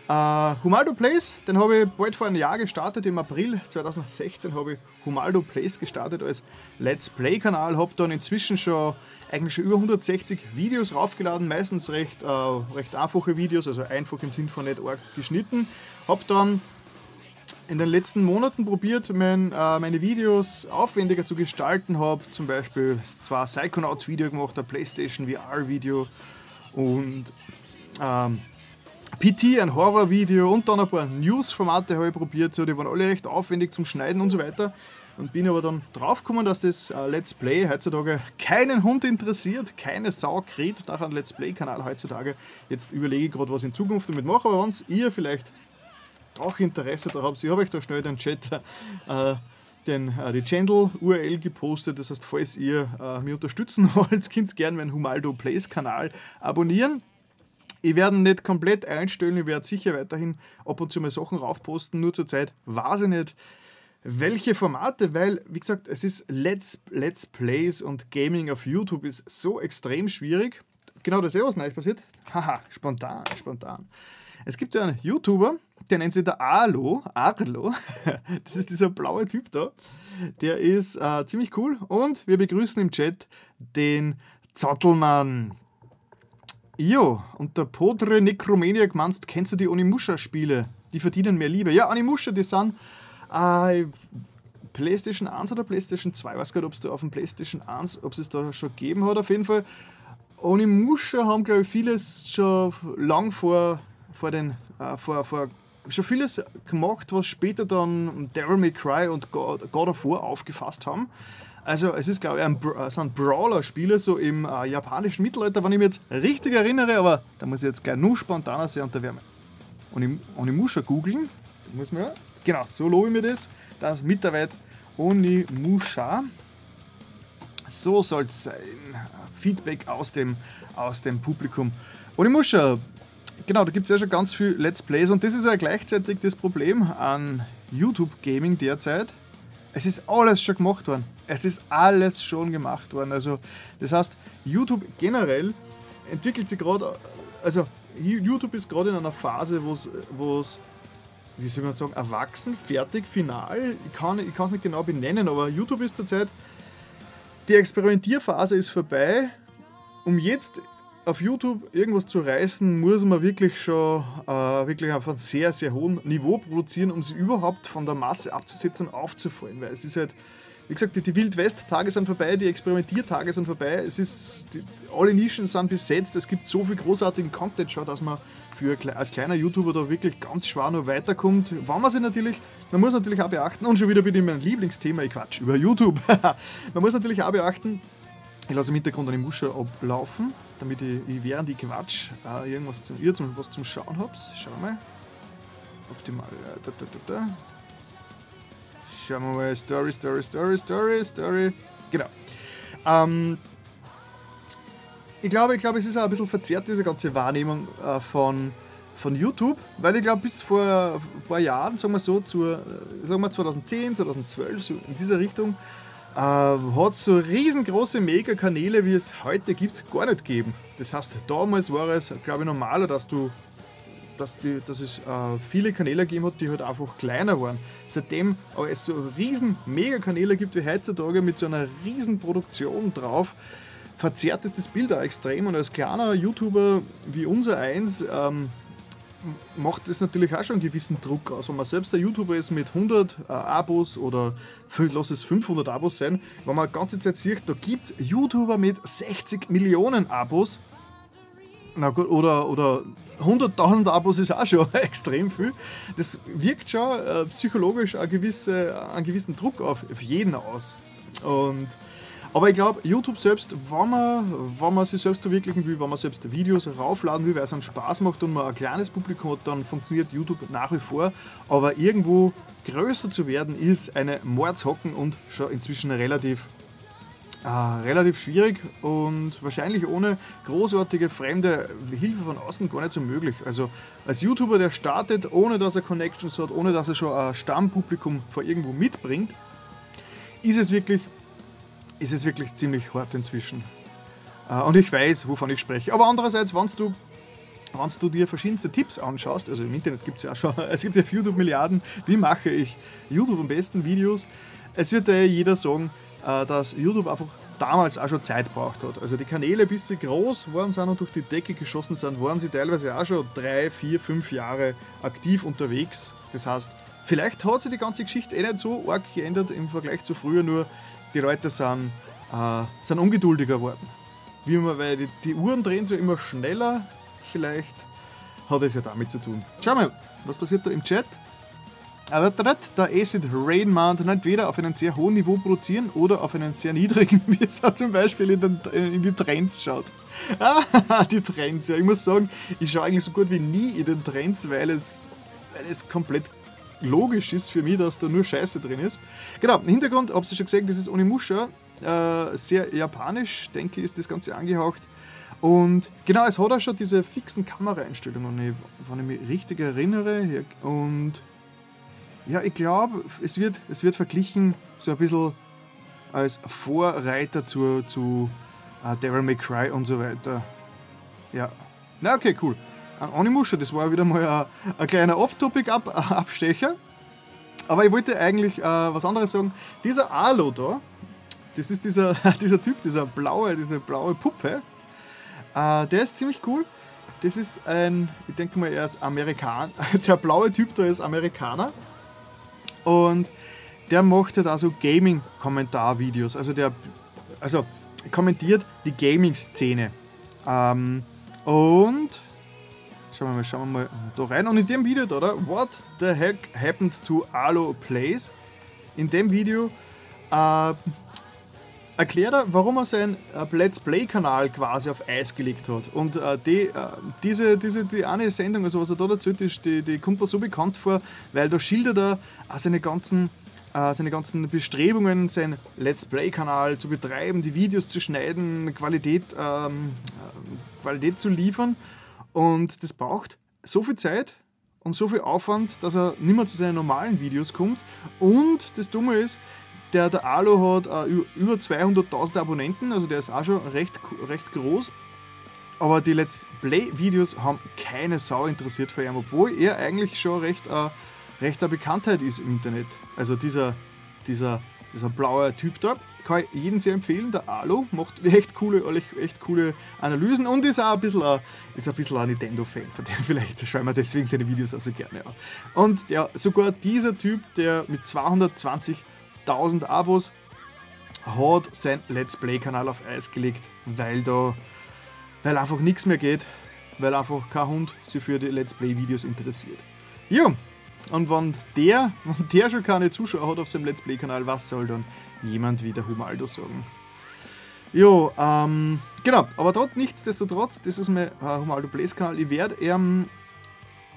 Uh, Humaldo Plays, den habe ich bald vor einem Jahr gestartet. Im April 2016 habe ich Humaldo Plays gestartet als Let's Play-Kanal. Habe dann inzwischen schon eigentlich schon über 160 Videos raufgeladen, meistens recht, uh, recht einfache Videos, also einfach im Sinn von nicht arg geschnitten. Habe dann in den letzten Monaten probiert, mein, uh, meine Videos aufwendiger zu gestalten. Habe zum Beispiel zwar Psychonauts Video gemacht, ein PlayStation VR Video und ähm, PT, ein Horrorvideo und dann ein paar News-Formate habe ich probiert. So, die waren alle recht aufwendig zum Schneiden und so weiter. Und bin aber dann draufgekommen, dass das uh, Let's Play heutzutage keinen Hund interessiert, keine Sau kräht nach einem Let's Play-Kanal heutzutage. Jetzt überlege ich gerade, was ich in Zukunft damit mache, aber wenn ihr vielleicht doch Interesse daran habt, ich habe euch da schnell den Chat äh, den, äh, die Channel-URL gepostet. Das heißt, falls ihr äh, mich unterstützen wollt, könnt ihr gerne meinen Humaldo Plays-Kanal abonnieren. Ich werde nicht komplett einstellen, ich werde sicher weiterhin ab und zu mal Sachen raufposten, nur zur Zeit weiß ich nicht, welche Formate, weil, wie gesagt, es ist Let's, Let's Plays und Gaming auf YouTube ist so extrem schwierig. Genau das ist ja was Neues passiert. Haha, spontan, spontan. Es gibt ja einen YouTuber, der nennt sich der Arlo, Arlo, das ist dieser blaue Typ da. Der ist äh, ziemlich cool und wir begrüßen im Chat den Zottelmann. Jo, und der Podre Necromaniac meinst, kennst du die Onimusha-Spiele? Die verdienen mehr Liebe. Ja, Onimusha, die sind äh, PlayStation 1 oder PlayStation 2. Ich weiß gar nicht, ob es da auf dem PlayStation 1, ob es da schon gegeben hat, auf jeden Fall. Onimusha haben, glaube ich, vieles schon lang vor, vor den, äh, vor, vor schon vieles gemacht, was später dann Devil May Cry und God, of War aufgefasst haben. Also es ist, glaube ich, ein, sind Brawler-Spiele so im äh, japanischen Mittelalter, wenn ich mich jetzt richtig erinnere, aber da muss ich jetzt gleich nur spontaner sein und da werden und ich, und ich muss schon googeln, muss man genau, so lobe ich mir das, das Mitarbeit Onimusha. So soll es sein. Feedback aus dem, aus dem Publikum. Onimusha, genau, da gibt es ja schon ganz viel Let's Plays und das ist ja gleichzeitig das Problem an YouTube Gaming derzeit. Es ist alles schon gemacht worden. Es ist alles schon gemacht worden. Also, das heißt, YouTube generell entwickelt sich gerade, also YouTube ist gerade in einer Phase, wo es, wie soll man sagen, erwachsen, fertig, final. Ich kann es nicht genau benennen, aber YouTube ist zurzeit, die Experimentierphase ist vorbei. Um jetzt auf YouTube irgendwas zu reißen, muss man wirklich schon äh, wirklich auf einem sehr, sehr hohen Niveau produzieren, um sie überhaupt von der Masse abzusetzen und aufzufallen. Weil es ist halt, wie gesagt, die, die Wild-West-Tage sind vorbei, die Experimentiertage sind vorbei, es ist, die, alle Nischen sind besetzt, es gibt so viel großartigen Content schon, dass man für, als kleiner YouTuber da wirklich ganz schwer noch weiterkommt. Wenn man sich natürlich, man muss natürlich auch beachten, und schon wieder bin ich mein Lieblingsthema, ich quatsch, über YouTube. man muss natürlich auch beachten, ich lasse im Hintergrund eine Musche ablaufen, damit ich, ich während ich quatsch äh, irgendwas zum, ihr zum, was zum Schauen habt. Schauen wir mal. Optimal. Äh, da, da, da, da. Schauen wir mal. Story, Story, Story, Story, Story. Genau. Ähm, ich glaube, ich glaube, es ist auch ein bisschen verzerrt, diese ganze Wahrnehmung äh, von, von YouTube, weil ich glaube, bis vor ein paar Jahren, sagen wir so, zur, äh, sagen wir 2010, 2012, so in dieser Richtung, äh, hat so riesengroße Mega-Kanäle, wie es heute gibt, gar nicht gegeben. Das heißt, damals war es, glaube ich, normaler, dass du dass, die, dass es äh, viele Kanäle gegeben hat, die halt einfach kleiner waren. Seitdem aber es so riesen Mega-Kanäle gibt wie heutzutage mit so einer riesen Produktion drauf, verzerrt es das Bild auch extrem. Und als kleiner YouTuber wie unser eins ähm, macht das natürlich auch schon einen gewissen Druck aus. Wenn man selbst der YouTuber ist mit 100 äh, Abos oder lass es 500 Abos sein, wenn man die ganze Zeit sieht, da gibt es YouTuber mit 60 Millionen Abos, na gut, oder, oder 100.000 Abos ist auch schon extrem viel. Das wirkt schon äh, psychologisch einen, gewisse, einen gewissen Druck auf, auf jeden aus. Und aber ich glaube, YouTube selbst, wenn man, wenn man sich selbst verwirklichen will, wenn man selbst Videos raufladen will, weil es einen Spaß macht und man ein kleines Publikum hat, dann funktioniert YouTube nach wie vor. Aber irgendwo größer zu werden, ist eine Mordshocken und schon inzwischen relativ äh, relativ schwierig und wahrscheinlich ohne großartige fremde Hilfe von außen gar nicht so möglich. Also als YouTuber, der startet, ohne dass er Connections hat, ohne dass er schon ein Stammpublikum vor irgendwo mitbringt, ist es wirklich ist es wirklich ziemlich hart inzwischen. Äh, und ich weiß, wovon ich spreche. Aber andererseits, wenn du, du dir verschiedenste Tipps anschaust, also im Internet gibt es ja schon, es gibt ja auf YouTube Milliarden, wie mache ich YouTube am besten Videos, es wird ja jeder sagen, äh, dass YouTube einfach damals auch schon Zeit braucht hat. Also die Kanäle, bis sie groß waren sind und durch die Decke geschossen sind, waren sie teilweise auch schon drei, vier, fünf Jahre aktiv unterwegs. Das heißt, vielleicht hat sich die ganze Geschichte eh nicht so arg geändert im Vergleich zu früher, nur die Leute sind, äh, sind ungeduldiger geworden. Wie immer, weil die, die Uhren drehen so immer schneller. Vielleicht hat es ja damit zu tun. Schau mal, was passiert da im Chat? Ah, der Acid Rain Mount entweder auf einem sehr hohen Niveau produzieren oder auf einem sehr niedrigen, wie es zum Beispiel in, den, in die Trends schaut. Ah, die Trends, ja. Ich muss sagen, ich schaue eigentlich so gut wie nie in den Trends, weil es, weil es komplett logisch ist für mich, dass da nur Scheiße drin ist. Genau, im Hintergrund, habt ihr schon gesehen, das ist Onimusha, äh, sehr japanisch, denke ich, ist das Ganze angehaucht. Und genau, es hat auch schon diese fixen Kameraeinstellungen, wenn ich mich richtig erinnere. Und ja, ich glaube, es wird, es wird verglichen so ein bisschen als Vorreiter zu, zu uh, Devil May Cry und so weiter. Ja. Na, okay, cool an Onimusha. Das war wieder mal ein, ein kleiner Off-Topic-Abstecher. Aber ich wollte eigentlich äh, was anderes sagen. Dieser Alo da, das ist dieser, dieser Typ, dieser blaue, diese blaue Puppe. Äh, der ist ziemlich cool. Das ist ein, ich denke mal, er ist Amerikaner. Der blaue Typ da ist Amerikaner. Und der macht halt also Gaming-Kommentarvideos. Also der also kommentiert die Gaming-Szene. Ähm, und Schauen wir mal, schauen wir mal da rein. Und in dem Video da, oder? What the heck happened to Alo Plays? In dem Video äh, erklärt er, warum er seinen äh, Let's Play-Kanal quasi auf Eis gelegt hat. Und äh, die, äh, diese, diese die eine Sendung, also was er da erzählt, ist, die, die kommt mir so bekannt vor, weil da schildert er auch seine ganzen äh, seine ganzen Bestrebungen, seinen Let's Play-Kanal zu betreiben, die Videos zu schneiden, Qualität, ähm, äh, Qualität zu liefern. Und das braucht so viel Zeit und so viel Aufwand, dass er nicht mehr zu seinen normalen Videos kommt. Und das Dumme ist, der, der Alo hat äh, über 200.000 Abonnenten, also der ist auch schon recht, recht groß. aber die Let's Play-Videos haben keine Sau interessiert vor ihm, obwohl er eigentlich schon recht, äh, recht eine Bekanntheit ist im Internet. Also dieser, dieser, dieser blaue Typ da, kann ich jedem sehr empfehlen. Der Alu macht echt coole, echt coole Analysen und ist auch ein bisschen ein, ein, ein Nintendo-Fan, von dem vielleicht schauen wir deswegen seine Videos also gerne an. Und ja, sogar dieser Typ, der mit 220.000 Abos hat sein Let's Play-Kanal auf Eis gelegt, weil da weil einfach nichts mehr geht, weil einfach kein Hund sich für die Let's Play-Videos interessiert. Ja, und wenn der, wenn der schon keine Zuschauer hat auf seinem Let's Play-Kanal, was soll dann jemand wie der Humaldo sagen? Jo, ähm, genau, aber dort nichtsdestotrotz, das ist mein äh, Humaldo Plays Kanal. Ich werde ähm,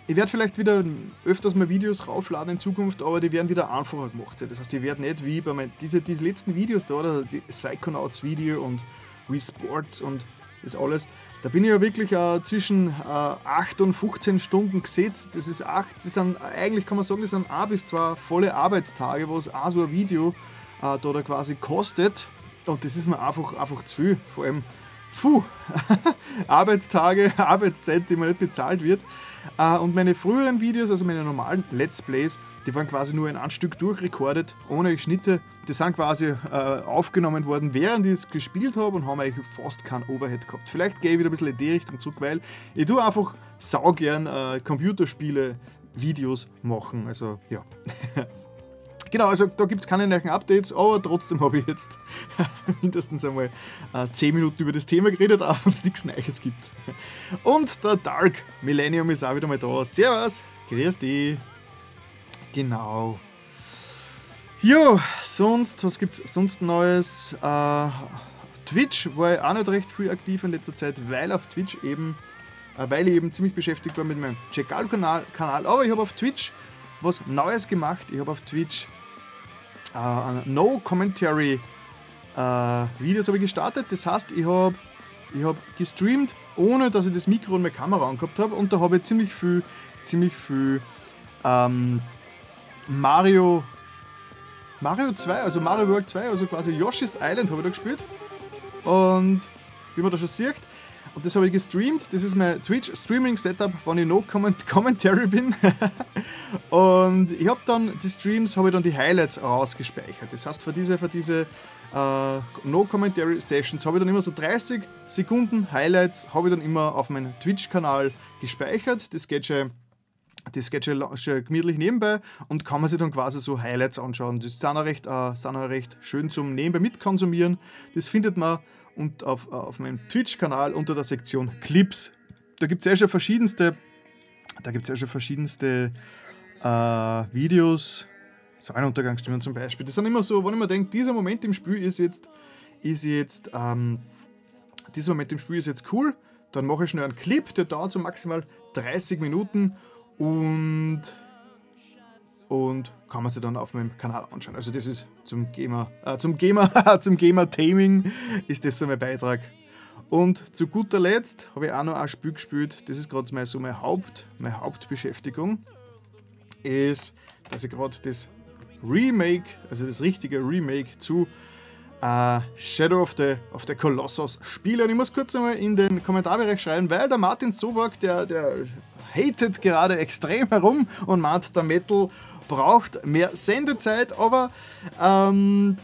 ich werde vielleicht wieder öfters mal Videos raufladen in Zukunft, aber die werden wieder einfacher gemacht sein. Das heißt, die werden nicht wie bei meinen, diese, diese letzten Videos da, oder die Psychonauts Video und Wii Sports und das alles. Da bin ich ja wirklich äh, zwischen äh, 8 und 15 Stunden gesetzt. Das ist acht, das sind, eigentlich kann man sagen, das sind ein bis zwei volle Arbeitstage, was auch so ein Video äh, da, da quasi kostet. Und das ist mir einfach, einfach zu viel. Vor allem, puh, Arbeitstage, Arbeitszeit, die mir nicht bezahlt wird. Äh, und meine früheren Videos, also meine normalen Let's Plays, die waren quasi nur in ein Stück durchrekordet, ohne Schnitte. Die sind quasi äh, aufgenommen worden, während ich es gespielt habe und haben eigentlich fast keinen Overhead gehabt. Vielleicht gehe ich wieder ein bisschen in die Richtung zurück, weil ich tue einfach saugern äh, Computerspiele Videos machen. Also ja. Genau, also da gibt es keine neuen Updates, aber trotzdem habe ich jetzt mindestens einmal äh, 10 Minuten über das Thema geredet, auch wenn es nichts Neues gibt. Und der Dark Millennium ist auch wieder mal da. Servus, grüß dich. Genau. Jo, sonst, was gibt es sonst Neues? Äh, Twitch war ich auch nicht recht viel aktiv in letzter Zeit, weil auf Twitch eben, äh, weil ich eben ziemlich beschäftigt war mit meinem Checkal-Kanal. Aber ich habe auf Twitch was Neues gemacht. Ich habe auf Twitch äh, No-Commentary äh, Videos habe ich gestartet. Das heißt, ich habe ich hab gestreamt, ohne dass ich das Mikro und meine Kamera angehabt habe. Und da habe ich ziemlich viel, ziemlich viel ähm, Mario, Mario 2, also Mario World 2, also quasi Yoshi's Island habe ich da gespielt. Und wie man da schon sieht, und das habe ich gestreamt. Das ist mein Twitch-Streaming-Setup, wenn ich no comment Commentary bin. und ich habe dann die Streams, habe ich dann die Highlights rausgespeichert. Das heißt, für diese, für diese uh, No-Commentary-Sessions habe ich dann immer so 30 Sekunden Highlights, habe ich dann immer auf meinem Twitch-Kanal gespeichert. Das geht schon das geht schon, gemütlich nebenbei und kann man sich dann quasi so Highlights anschauen. Das sind auch recht, äh, sind auch recht schön zum Nebenbei mitkonsumieren. Das findet man und auf, auf meinem Twitch-Kanal unter der Sektion Clips. Da gibt es ja schon verschiedenste, da gibt ja schon verschiedenste äh, Videos, Sonnenuntergangsstimmen zum Beispiel. Das sind immer so, wenn ich mir denke, dieser Moment im Spiel ist jetzt, ist jetzt, ähm, dieser Moment im Spiel ist jetzt cool, dann mache ich schnell einen Clip, der dauert so maximal 30 Minuten und und kann man sich dann auf meinem Kanal anschauen. Also das ist zum Gamer, äh, zum Gamer, zum Gamer-Taming ist das so mein Beitrag. Und zu guter Letzt habe ich auch noch ein Spiel gespielt, das ist gerade mal so meine, Haupt, meine Hauptbeschäftigung, ist, dass ich gerade das Remake, also das richtige Remake zu äh, Shadow of the, of the Colossus spiele. Und ich muss kurz einmal in den Kommentarbereich schreiben, weil der Martin Sobak, der, der hatet gerade extrem herum und meint, der Metal braucht mehr Sendezeit, aber ähm,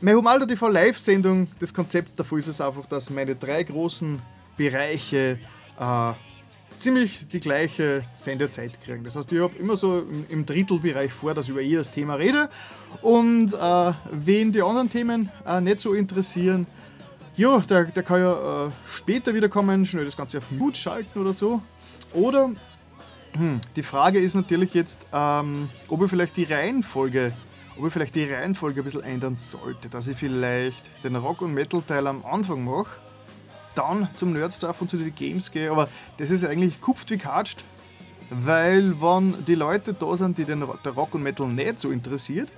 meine Humaldo TV Live-Sendung, das Konzept davor ist es einfach, dass meine drei großen Bereiche äh, ziemlich die gleiche Sendezeit kriegen. Das heißt, ich habe immer so im Drittelbereich vor, dass ich über jedes Thema rede. Und äh, wen die anderen Themen äh, nicht so interessieren, ja, der, der kann ja äh, später wieder kommen, schnell das Ganze auf Mut schalten oder so. Oder hm, die Frage ist natürlich jetzt, ähm, ob ich vielleicht die Reihenfolge, ob ich vielleicht die Reihenfolge ein bisschen ändern sollte, dass ich vielleicht den Rock- und Metal-Teil am Anfang mache, dann zum Nerdstuff und zu den Games gehe, aber das ist eigentlich kupft wie katscht, weil wenn die Leute da sind, die den der Rock und Metal nicht so interessiert,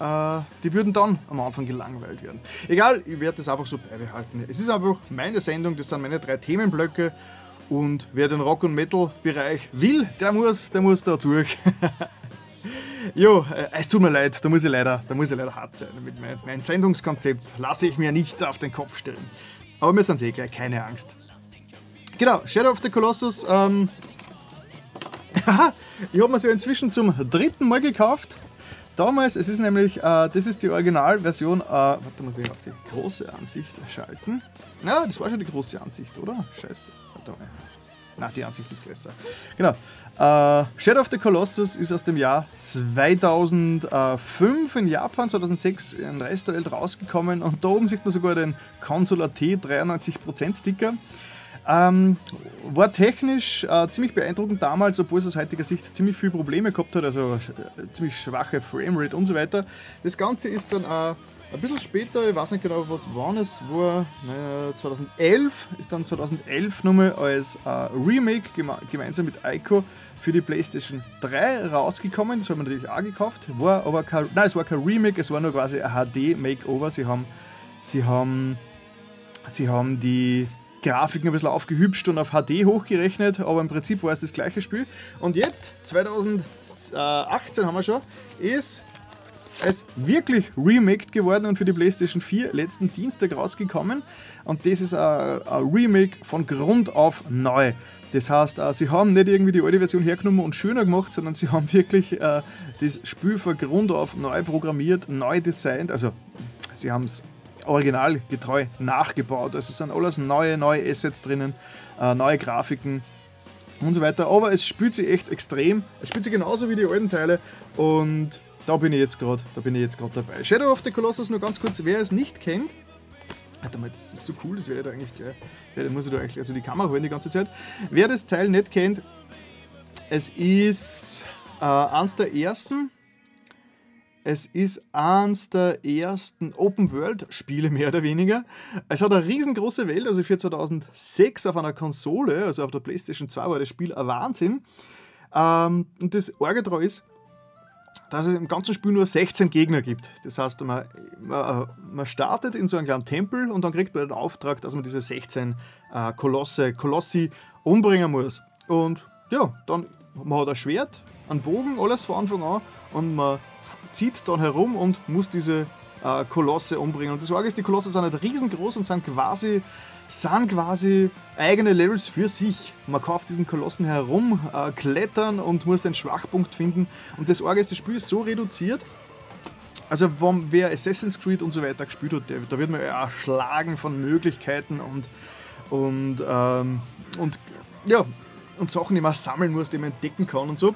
äh, die würden dann am Anfang gelangweilt werden. Egal, ich werde das einfach so beibehalten. Es ist einfach meine Sendung, das sind meine drei Themenblöcke und wer den Rock- und Metal-Bereich will, der muss, der muss da durch. jo, äh, es tut mir leid, da muss ich leider, da muss ich leider hart sein. Mit mein, mein Sendungskonzept lasse ich mir nicht auf den Kopf stellen. Aber wir sind eh gleich, keine Angst. Genau, Shadow of the Colossus. Ähm, ich habe mir sie inzwischen zum dritten Mal gekauft. Damals, es ist nämlich, äh, das ist die Originalversion, äh, warte mal, ich auf die große Ansicht schalten. Ja, das war schon die große Ansicht, oder? Scheiße, mal. Na, die Ansicht ist besser. Genau. Äh, Shadow of the Colossus ist aus dem Jahr 2005 in Japan, 2006 in der Rest der Welt rausgekommen und da oben sieht man sogar den Console AT 93% Sticker. Ähm, war technisch äh, ziemlich beeindruckend damals, obwohl es aus heutiger Sicht ziemlich viele Probleme gehabt hat, also äh, ziemlich schwache Framerate und so weiter. Das Ganze ist dann äh, ein bisschen später, ich weiß nicht genau, was wann es war, naja, 2011, ist dann 2011 nochmal als äh, Remake geme gemeinsam mit Ico für die PlayStation 3 rausgekommen. Das haben wir natürlich auch gekauft. War aber kein, nein, es war kein Remake, es war nur quasi ein HD-Makeover. Sie haben, sie haben, sie haben die Grafiken ein bisschen aufgehübscht und auf HD hochgerechnet, aber im Prinzip war es das gleiche Spiel. Und jetzt, 2018 haben wir schon, ist es wirklich remaked geworden und für die PlayStation 4 letzten Dienstag rausgekommen. Und das ist ein, ein Remake von Grund auf neu. Das heißt, äh, sie haben nicht irgendwie die alte Version hergenommen und schöner gemacht, sondern sie haben wirklich äh, das Spiel von Grund auf neu programmiert, neu designt. Also, sie haben es originalgetreu nachgebaut. Also es sind alles neue, neue Assets drinnen, äh, neue Grafiken und so weiter. Aber es spielt sich echt extrem. Es spielt sich genauso wie die alten Teile und da bin ich jetzt gerade, da bin ich jetzt gerade dabei. Shadow of the Colossus nur ganz kurz, wer es nicht kennt. Warte mal, das ist so cool, das werde ich da eigentlich gleich. Ja, dann muss ich da eigentlich also die Kamera holen die ganze Zeit. Wer das Teil nicht kennt, es ist äh, eins der ersten es ist eins der ersten Open-World-Spiele, mehr oder weniger. Es hat eine riesengroße Welt, also für 2006 auf einer Konsole, also auf der PlayStation 2 war das Spiel ein Wahnsinn. Ähm, und das Orge daran ist, dass es im ganzen Spiel nur 16 Gegner gibt. Das heißt, man, man, startet in so einem kleinen Tempel und dann kriegt man den Auftrag, dass man diese 16 äh, Kolosse, Kolossi umbringen muss. Und ja, dann man hat ein Schwert, einen Bogen, alles von Anfang an und man zieht dann herum und muss diese äh, Kolosse umbringen. Und das Orge ist, die Kolosse sind nicht riesengroß und sind quasi, sind quasi eigene Levels für sich. Man kann auf diesen Kolossen herum äh, klettern und muss einen Schwachpunkt finden. Und das Orge ist, das Spiel ist so reduziert, also wenn wer Assassin's Creed und so weiter gespielt hat, der, da wird man ja erschlagen von Möglichkeiten und, und, ähm, und, ja, und Sachen, die man sammeln muss, die man entdecken kann und so.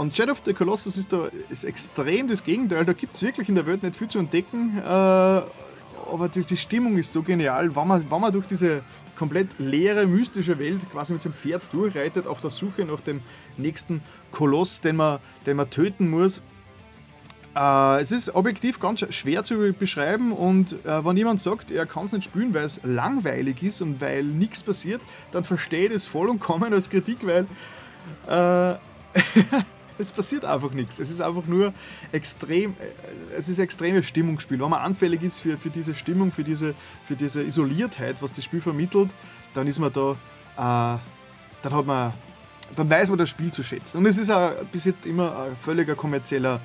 Und Shadow of the Colossus ist da ist extrem das Gegenteil. Da gibt es wirklich in der Welt nicht viel zu entdecken. Äh, aber die, die, Stimmung ist so genial, wenn man, wenn man durch diese komplett leere, mystische Welt quasi mit seinem Pferd durchreitet auf der Suche nach dem nächsten Koloss, den man, den man töten muss. Äh, es ist objektiv ganz schwer zu beschreiben und äh, wenn jemand sagt, er kann es nicht spielen, weil es langweilig ist und weil nichts passiert, dann versteht es vollkommen als Kritik, weil äh, es passiert einfach nichts. Es ist einfach nur extrem, äh, es ist extremes Stimmungsspiel. Wenn man anfällig ist für, für diese Stimmung, für diese, für diese Isoliertheit, was das Spiel vermittelt, dann ist man da, äh, dann hat man, dann weiß man das Spiel zu schätzen. Und es ist auch bis jetzt immer ein völliger kommerzieller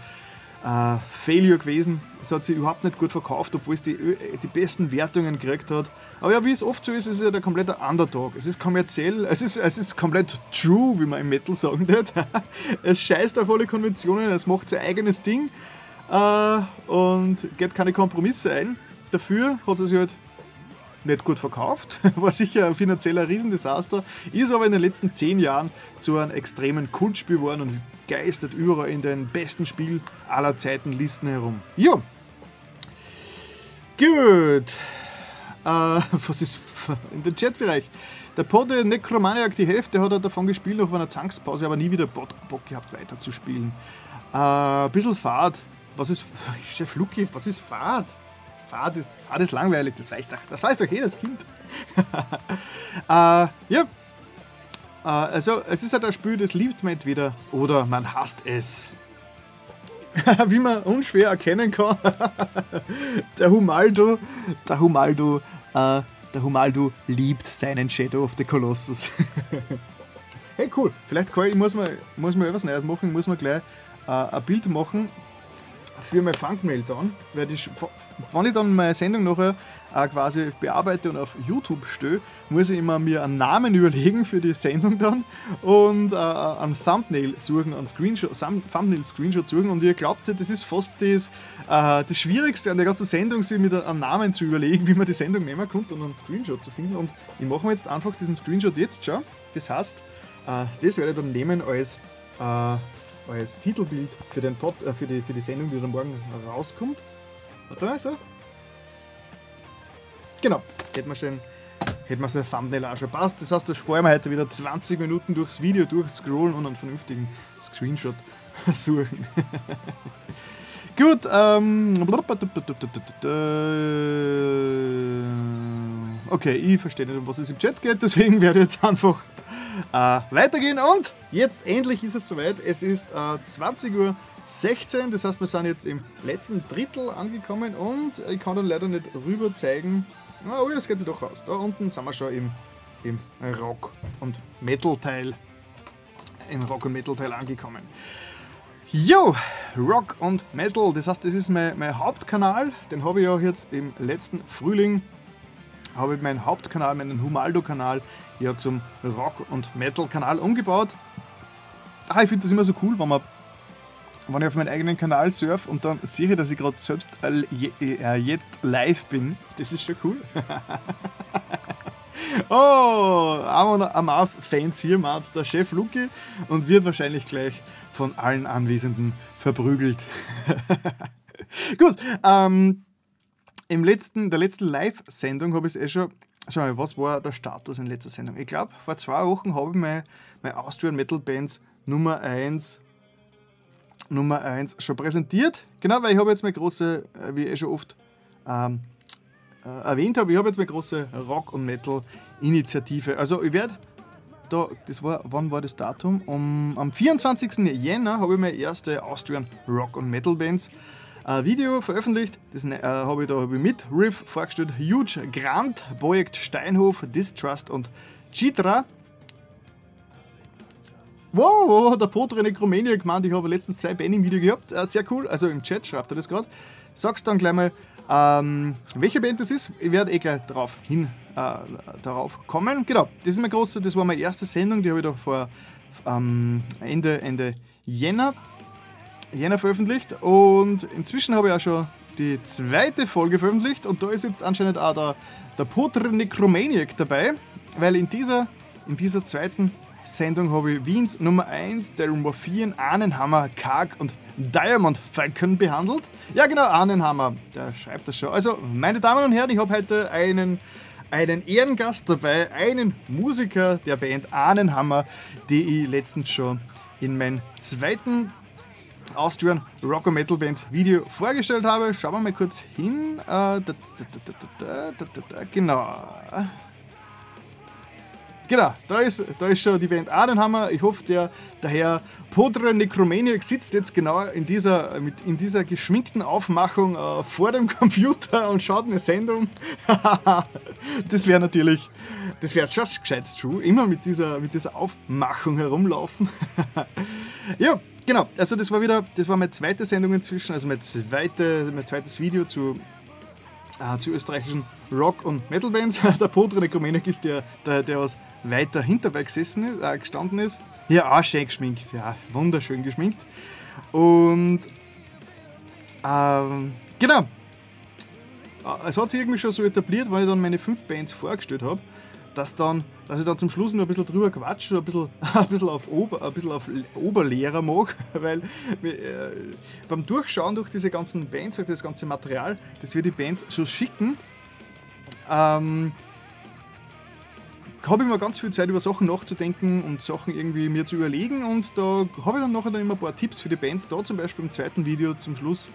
äh, Failure gewesen. Es hat sich überhaupt nicht gut verkauft, obwohl es die, die besten Wertungen gekriegt hat. Aber ja, wie es oft so ist, ist es ja der komplette Underdog. Es ist kommerziell, es ist, es ist komplett true, wie man im Metal sagen wird. es scheißt auf alle Konventionen, es macht sein eigenes Ding äh, und geht keine Kompromisse ein. Dafür hat es sich halt nicht gut verkauft, war sicher ein finanzieller Riesendesaster, ist aber in den letzten zehn Jahren zu einem extremen Kultspiel geworden und geistert überall in den besten Spiel aller Zeiten Listen herum. Ja. Gut. Äh, was ist in den Chatbereich? Der Pode Necromaniac, die Hälfte hat er davon gespielt, nach einer Zwangspause, aber nie wieder Bock gehabt weiterzuspielen. Äh, ein bisschen Fahrt. Was ist, Chef Lucky, was ist Fahrt? Fahrt ist, Fahrt ist langweilig, das weiß doch, das weiß doch jedes Kind. äh, ja, äh, also es ist halt ein Spiel, das liebt man entweder oder man hasst es. Wie man unschwer erkennen kann, der Humaldo, der Humaldo, äh, der Humaldo liebt seinen Shadow of the Colossus. hey cool, vielleicht ich, muss man, muss man etwas Neues machen, muss man gleich äh, ein Bild machen für mein Funkmail dann, weil ich, wenn ich dann meine Sendung nachher äh, quasi bearbeite und auf YouTube stelle, muss ich immer mir einen Namen überlegen für die Sendung dann und äh, einen Thumbnail suchen, einen Screenshot, Thumbnail-Screenshot suchen und ihr glaubt, das ist fast das, äh, das Schwierigste an der ganzen Sendung, sich mit einem Namen zu überlegen, wie man die Sendung nehmen kann und einen Screenshot zu finden und ich mache mir jetzt einfach diesen Screenshot jetzt schon, das heißt, äh, das werde ich dann nehmen als äh, als Titelbild für, den Pod, äh, für, die, für die Sendung, die dann morgen rauskommt. Warte mal, so. Genau, hätten wir schon hätten wir so ein Thumbnail auch schon passt. Das heißt, da sparen wir heute wieder 20 Minuten durchs Video durchscrollen und einen vernünftigen Screenshot suchen. Gut, ähm. Okay, ich verstehe nicht, um was es im Chat geht, deswegen werde ich jetzt einfach äh, weitergehen. Und jetzt endlich ist es soweit. Es ist äh, 20.16 Uhr. das heißt, wir sind jetzt im letzten Drittel angekommen und ich kann dann leider nicht rüber zeigen. Oh, jetzt geht sie doch raus. Da unten sind wir schon im, im Rock- und Metal-Teil. Im Rock- und Metal-Teil angekommen. Jo, Rock und Metal, das heißt, das ist mein, mein Hauptkanal. Den habe ich auch jetzt im letzten Frühling, habe ich meinen Hauptkanal, meinen Humaldo-Kanal ja zum Rock- und Metal-Kanal umgebaut. Ah, ich finde das immer so cool, wenn man wenn ich auf meinen eigenen Kanal surfe und dann sehe ich, dass ich gerade selbst äh, äh, jetzt live bin. Das ist schon cool. oh, Amaf-Fans hier, macht der Chef Luki und wird wahrscheinlich gleich von allen Anwesenden verprügelt. Gut, ähm, im letzten, der letzten Live-Sendung habe ich es eh schon Schau mal, was war der Status in letzter Sendung? Ich glaube, vor zwei Wochen habe ich meine, meine Austrian Metal Bands Nummer 1 Nummer 1 schon präsentiert. Genau, weil ich habe jetzt meine große, äh, wie ich eh schon oft ähm, äh, erwähnt habe, ich habe jetzt meine große Rock- und Metal-Initiative. Also ich werde da, das war, wann war das Datum? Um, am 24. Jänner habe ich meine erste Austrian Rock- und Metal-Bands ein Video veröffentlicht. Das äh, habe ich da hab ich mit Riff vorgestellt. Huge Grant, Projekt Steinhof, Distrust und Chitra. Wow, wow der Potro Necromania gemeint, ich habe letztens sein Band im Video gehabt. Äh, sehr cool, also im Chat schreibt er das gerade. Sagst dann gleich mal, ähm, welche Band das ist. Ich werde eh gleich darauf hin äh, darauf kommen. Genau, das ist meine große, das war meine erste Sendung, die habe ich da vor ähm, Ende, Ende Jänner Jänner veröffentlicht und inzwischen habe ich auch schon die zweite Folge veröffentlicht und da ist jetzt anscheinend auch der, der Potter Necromaniac dabei, weil in dieser, in dieser zweiten Sendung habe ich Wiens Nummer 1 der Morphien, Ahnenhammer, Karg und Diamond Falcon behandelt. Ja genau, Ahnenhammer, der schreibt das schon. Also, meine Damen und Herren, ich habe heute einen, einen Ehrengast dabei, einen Musiker der Band Ahnenhammer, die ich letztens schon in meinem zweiten Austrian Rock and Metal Bands Video vorgestellt habe. Schauen wir mal kurz hin. Genau. Genau, da ist, da ist schon die Band Adenhammer. Ich hoffe, der, der Herr Podre Necromaniac sitzt jetzt genau in dieser, mit, in dieser geschminkten Aufmachung äh, vor dem Computer und schaut eine Sendung. das wäre natürlich, das wäre schon gescheit true. Immer mit dieser, mit dieser Aufmachung herumlaufen. ja, Genau, also das war wieder, das war meine zweite Sendung inzwischen, also mein, zweite, mein zweites Video zu, äh, zu österreichischen Rock- und Metal-Bands. Der Podre Nekomenek ist der, der, der was weiter hinterbei gesessen ist, äh, gestanden ist. Ja, auch schön geschminkt, ja, wunderschön geschminkt. Und ähm, genau, äh, es hat sich irgendwie schon so etabliert, weil ich dann meine fünf Bands vorgestellt habe dass, dann, dass ich dann zum Schluss nur ein bisschen drüber quatsche, ein bisschen, ein bisschen, auf, Ober, ein bisschen auf Oberlehrer mache, weil äh, beim Durchschauen durch diese ganzen Bands, durch das ganze Material, das wir die Bands schon schicken, ähm, habe ich mir ganz viel Zeit über Sachen nachzudenken und Sachen irgendwie mir zu überlegen und da habe ich dann nachher dann immer ein paar Tipps für die Bands. Da zum Beispiel im zweiten Video zum Schluss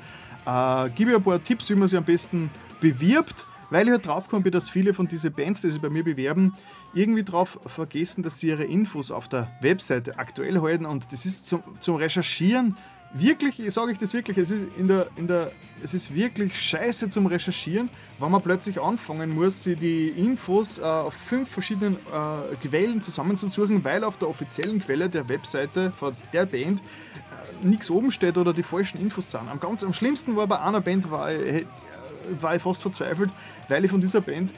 äh, gebe ich ein paar Tipps, wie man sie am besten bewirbt weil ich halt draufgekommen bin, dass viele von diesen Bands, die sich bei mir bewerben, irgendwie drauf vergessen, dass sie ihre Infos auf der Webseite aktuell halten und das ist zum, zum Recherchieren wirklich, ich sage euch das wirklich, es ist in der, in der, es ist wirklich scheiße zum Recherchieren, wenn man plötzlich anfangen muss, sich die Infos äh, auf fünf verschiedenen äh, Quellen zusammenzusuchen, weil auf der offiziellen Quelle der Webseite von der Band äh, nichts oben steht oder die falschen Infos sind. Am, ganz, am schlimmsten war bei einer Band, war ich, äh, war ich fast verzweifelt, weil ich von dieser Band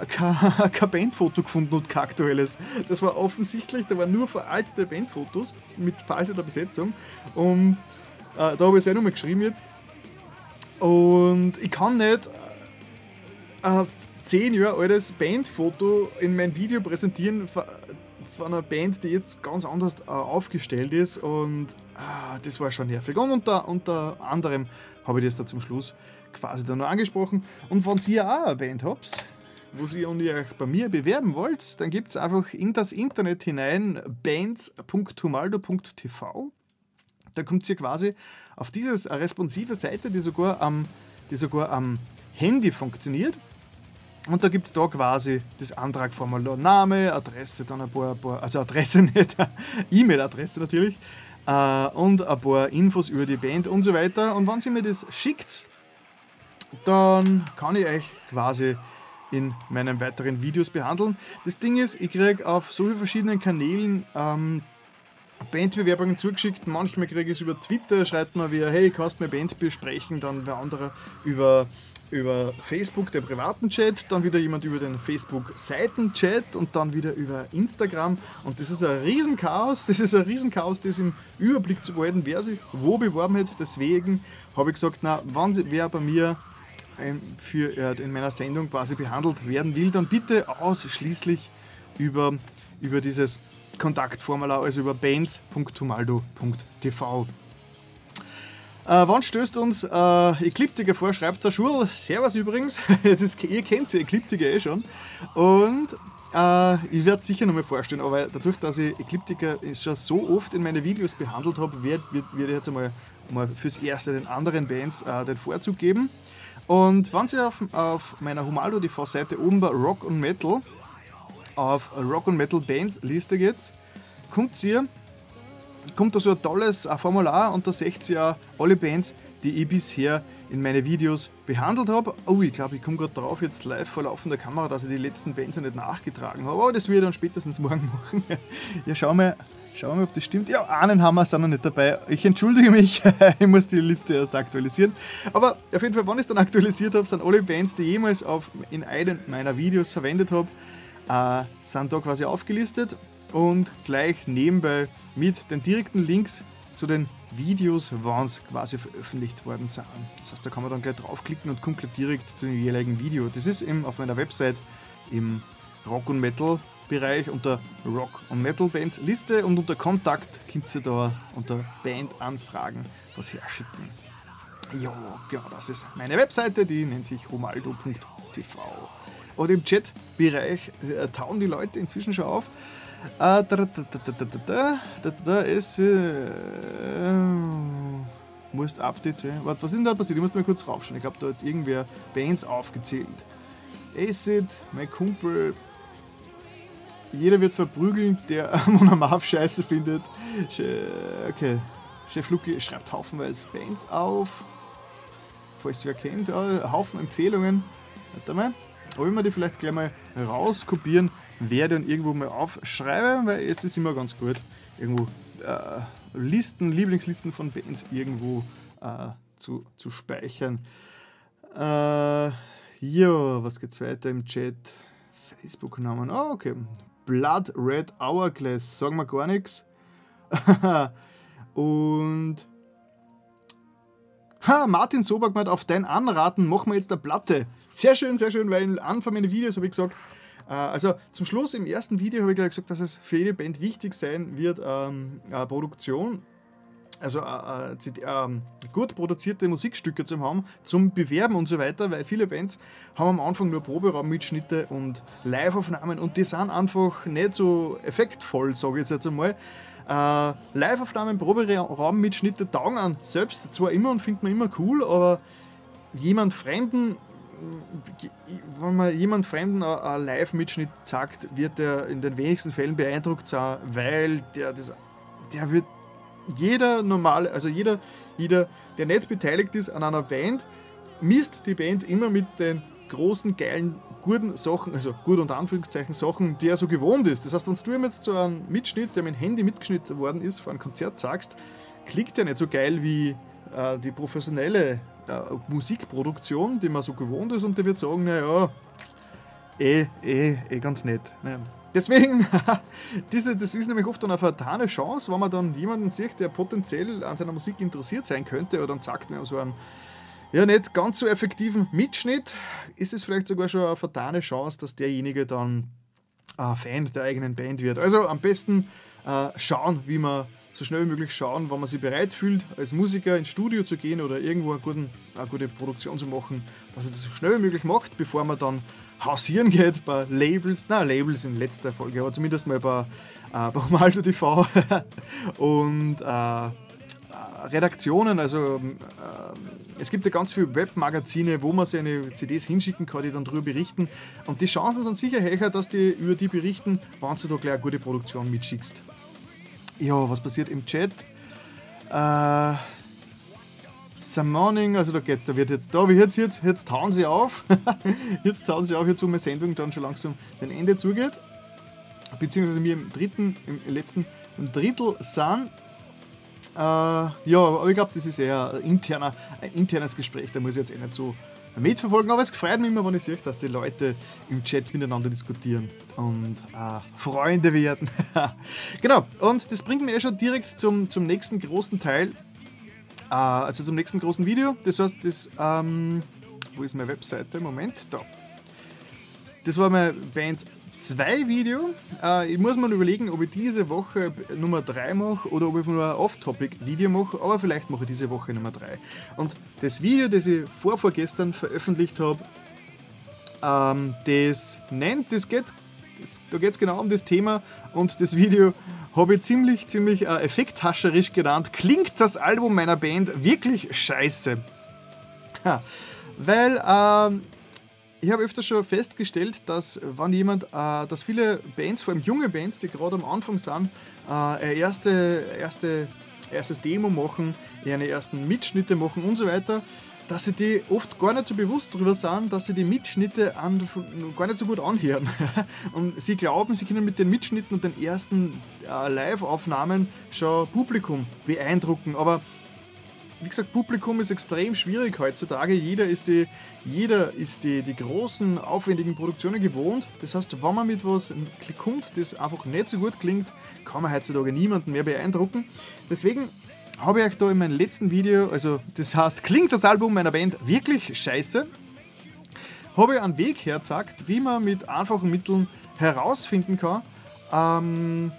äh, kein, Bandfoto gefunden und kein aktuelles. Das war offensichtlich, da waren nur veraltete Bandfotos mit veralteter Besetzung und äh, da habe ich es eh nochmal geschrieben jetzt. Und ich kann nicht ein 10 Jahre altes Bandfoto in mein Video präsentieren von einer Band, die jetzt ganz anders äh, aufgestellt ist und äh, das war schon nervig. Und unter, unter anderem habe ich das da zum Schluss quasi dann noch angesprochen. Und wenn ihr auch eine Band habt, wo ihr euch bei mir bewerben wollt, dann gibt es einfach in das Internet hinein bands.humaldo.tv. Da kommt ihr quasi auf diese responsive Seite, die sogar am, die sogar am Handy funktioniert. Und da gibt es da quasi das Antragformular, Name, Adresse, dann ein paar, ein paar also Adresse nicht, E-Mail-Adresse natürlich, äh, und ein paar Infos über die Band und so weiter. Und wenn ihr mir das schickt, dann kann ich euch quasi in meinen weiteren Videos behandeln. Das Ding ist, ich kriege auf so vielen verschiedenen Kanälen ähm, Bandbewerbungen zugeschickt. Manchmal kriege ich es über Twitter, schreibt man wie, hey, kannst du mir Band besprechen? Dann wer andere über, über Facebook, den privaten Chat, dann wieder jemand über den Facebook-Seiten-Chat und dann wieder über Instagram. Und das ist ein Riesenchaos. Das ist ein Riesenchaos, das im Überblick zu behalten, wer sich wo beworben hat. Deswegen habe ich gesagt, na, wenn wer bei mir für, äh, in meiner Sendung quasi behandelt werden will, dann bitte ausschließlich über, über dieses Kontaktformular, also über bands.humaldo.tv. Äh, wann stößt uns äh, Ekliptiker vor? Schreibt der Schul. Servus übrigens. Das, ihr kennt sie, Ekliptiker eh schon. Und äh, ich werde es sicher nochmal vorstellen, aber dadurch, dass ich Ekliptiker schon so oft in meine Videos behandelt habe, werde werd, werd ich jetzt einmal mal fürs Erste den anderen Bands äh, den Vorzug geben. Und wenn Sie auf, auf meiner Humaldo TV-Seite oben bei Rock und Metal auf Rock und Metal Bands Liste geht, kommt ihr kommt da so ein tolles Formular und da seht ihr alle Bands, die ich bisher in meine Videos behandelt habe. Oh, ich glaube, ich komme gerade drauf, jetzt live vor laufender Kamera, dass ich die letzten Bands noch nicht nachgetragen habe. Aber das werde ich dann spätestens morgen machen. ja, schauen wir, Schauen wir, ob das stimmt. Ja, Ahnenhammer sind noch nicht dabei. Ich entschuldige mich, ich muss die Liste erst aktualisieren. Aber auf jeden Fall, wenn ich es dann aktualisiert habe, sind alle Bands, die ich jemals auf, in einem meiner Videos verwendet habe, äh, sind da quasi aufgelistet und gleich nebenbei mit den direkten Links zu den Videos, wann es quasi veröffentlicht worden sind. Das heißt, da kann man dann gleich draufklicken und kommt direkt zu dem jeweiligen Video. Das ist eben auf meiner Website im Rock und Metal Bereich unter Rock und Metal Bands Liste und unter Kontakt könnt ihr da unter Bandanfragen was herschicken. Ja, genau, das ist meine Webseite, die nennt sich romaldo.tv. Und im Chat-Bereich äh, tauen die Leute inzwischen schon auf. Äh, da, da, da, es äh, musst Updates sehen. Warte, was ist denn da passiert? Ich muss mal kurz raufschauen. Ich glaube, da hat irgendwer Bands aufgezählt. Acid, mein Kumpel, jeder wird verprügeln, der Monomarv scheiße findet. Okay. Chef Luki schreibt haufenweise Bands auf. Falls ihr kennt, Haufen Empfehlungen. Warte mal. Wollen wir die vielleicht gleich mal rauskopieren, wer dann irgendwo mal aufschreibe, weil es ist immer ganz gut, irgendwo äh, Listen, Lieblingslisten von Bands irgendwo äh, zu, zu speichern. Äh, ja, was geht's weiter im Chat? Facebook-Namen. Oh, okay. Blood Red Hourglass, sagen wir gar nichts. Und ha, Martin Sobak meint, auf dein Anraten machen wir jetzt eine Platte. Sehr schön, sehr schön, weil Anfang meiner Videos habe ich gesagt, äh, also zum Schluss im ersten Video habe ich gesagt, dass es für jede Band wichtig sein wird, ähm, Produktion also äh, äh, äh, gut produzierte Musikstücke zu haben, zum Bewerben und so weiter, weil viele Bands haben am Anfang nur Proberaummitschnitte und Liveaufnahmen und die sind einfach nicht so effektvoll, sage ich jetzt einmal. Äh, Liveaufnahmen, Proberaummitschnitte taugen an selbst zwar immer und findet man immer cool, aber jemand Fremden wenn man jemand Fremden einen Live-Mitschnitt sagt, wird er in den wenigsten Fällen beeindruckt sein, weil der, das, der wird jeder normale, also jeder, jeder, der nicht beteiligt ist an einer Band, misst die Band immer mit den großen, geilen, guten Sachen, also gut unter Anführungszeichen Sachen, die er so gewohnt ist. Das heißt, wenn du ihm jetzt so einen Mitschnitt, der mit dem Handy mitgeschnitten worden ist, vor einem Konzert sagst, klingt der nicht so geil wie äh, die professionelle äh, Musikproduktion, die man so gewohnt ist, und der wird sagen, naja, eh, eh, eh ganz nett. Naja. Deswegen, diese, das ist nämlich oft eine vertane Chance, wenn man dann jemanden sieht, der potenziell an seiner Musik interessiert sein könnte, oder dann sagt man so einen ja, nicht ganz so effektiven Mitschnitt, ist es vielleicht sogar schon eine vertane Chance, dass derjenige dann äh, Fan der eigenen Band wird. Also am besten äh, schauen, wie man so schnell wie möglich schauen, wann man sich bereit fühlt, als Musiker ins Studio zu gehen oder irgendwo eine, guten, eine gute Produktion zu machen, dass man das so schnell wie möglich macht, bevor man dann hausieren geht bei Labels, na Labels in letzter Folge, aber zumindest mal bei, äh, bei Malto TV und äh, Redaktionen, also äh, es gibt ja ganz viele Webmagazine, wo man seine CDs hinschicken kann, die dann darüber berichten. Und die Chancen sind sicher höher, dass die über die berichten, wenn du da gleich eine gute Produktion mitschickst. Ja, was passiert im Chat? Äh, Summoning, also da geht's, da wird jetzt, da, wie jetzt, jetzt, jetzt tauen sie auf. jetzt tauen sie auf, jetzt wo meine Sendung dann schon langsam dem Ende zugeht. Beziehungsweise mir im dritten, im letzten Drittel sind. Äh, ja, aber ich glaube, das ist eher ein, interner, ein internes Gespräch, da muss ich jetzt eh nicht so mitverfolgen. Aber es freut mich immer, wenn ich sehe, dass die Leute im Chat miteinander diskutieren und äh, Freunde werden. genau, und das bringt mich eh schon direkt zum, zum nächsten großen Teil, äh, also zum nächsten großen Video. Das heißt, das, ähm, wo ist meine Webseite? Moment, da. Das war mein Bands zwei Video. Äh, ich muss mir überlegen, ob ich diese Woche Nummer 3 mache oder ob ich nur ein Off-Topic-Video mache, aber vielleicht mache ich diese Woche Nummer 3. Und das Video, das ich vor vorgestern veröffentlicht habe, ähm, das nennt, das geht, das, da geht es genau um das Thema und das Video habe ich ziemlich, ziemlich äh, effekthascherisch genannt. Klingt das Album meiner Band wirklich scheiße? Weil ähm, ich habe öfter schon festgestellt, dass wenn jemand, äh, dass viele Bands, vor allem junge Bands, die gerade am Anfang sind, äh, erste, erste, erstes Demo machen, ihre ersten Mitschnitte machen und so weiter, dass sie die oft gar nicht so bewusst darüber sind, dass sie die Mitschnitte an, gar nicht so gut anhören. und sie glauben, sie können mit den Mitschnitten und den ersten äh, Live-Aufnahmen schon Publikum beeindrucken. Aber wie gesagt, Publikum ist extrem schwierig heutzutage. Jeder ist die, jeder ist die, die großen, aufwendigen Produktionen gewohnt. Das heißt, wenn man mit was kommt, das einfach nicht so gut klingt, kann man heutzutage niemanden mehr beeindrucken. Deswegen habe ich euch da in meinem letzten Video, also das heißt, klingt das Album meiner Band wirklich scheiße, habe ich einen Weg hergezeigt, wie man mit einfachen Mitteln herausfinden kann, ähm,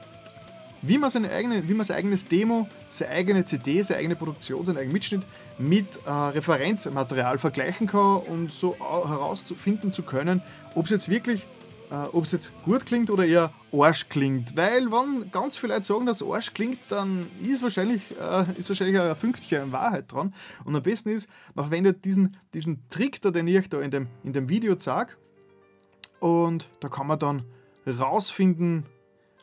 wie man, seine eigene, wie man sein eigenes Demo, seine eigene CD, seine eigene Produktion, seinen eigenen Mitschnitt mit äh, Referenzmaterial vergleichen kann und so herausfinden zu können, ob es jetzt wirklich, äh, ob es jetzt gut klingt oder eher Arsch klingt. Weil wenn ganz viele Leute sagen, dass Arsch klingt, dann ist wahrscheinlich, äh, ist wahrscheinlich ein Fünkchen Wahrheit dran. Und am besten ist, man verwendet diesen, diesen Trick, da, den ich da in dem, in dem Video zeige. Und da kann man dann rausfinden,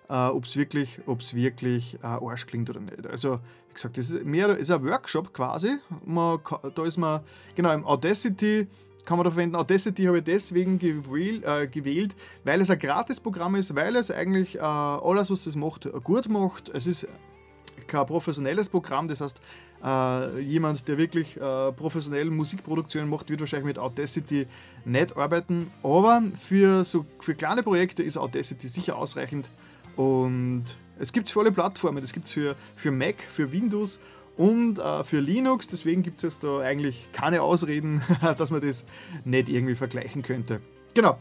äh, ob es wirklich, ob's wirklich äh, Arsch klingt oder nicht. Also, wie gesagt, das ist mehr ist ein Workshop quasi. Man, da ist man, genau, im Audacity kann man da verwenden. Audacity habe ich deswegen gewählt, äh, gewählt weil es ein Gratis-Programm ist, weil es eigentlich äh, alles, was es macht, gut macht. Es ist kein professionelles Programm, das heißt, äh, jemand, der wirklich äh, professionell Musikproduktionen macht, wird wahrscheinlich mit Audacity nicht arbeiten. Aber für, so, für kleine Projekte ist Audacity sicher ausreichend und es gibt es für alle Plattformen. Es gibt es für, für Mac, für Windows und äh, für Linux. Deswegen gibt es jetzt da eigentlich keine Ausreden, dass man das nicht irgendwie vergleichen könnte. Genau,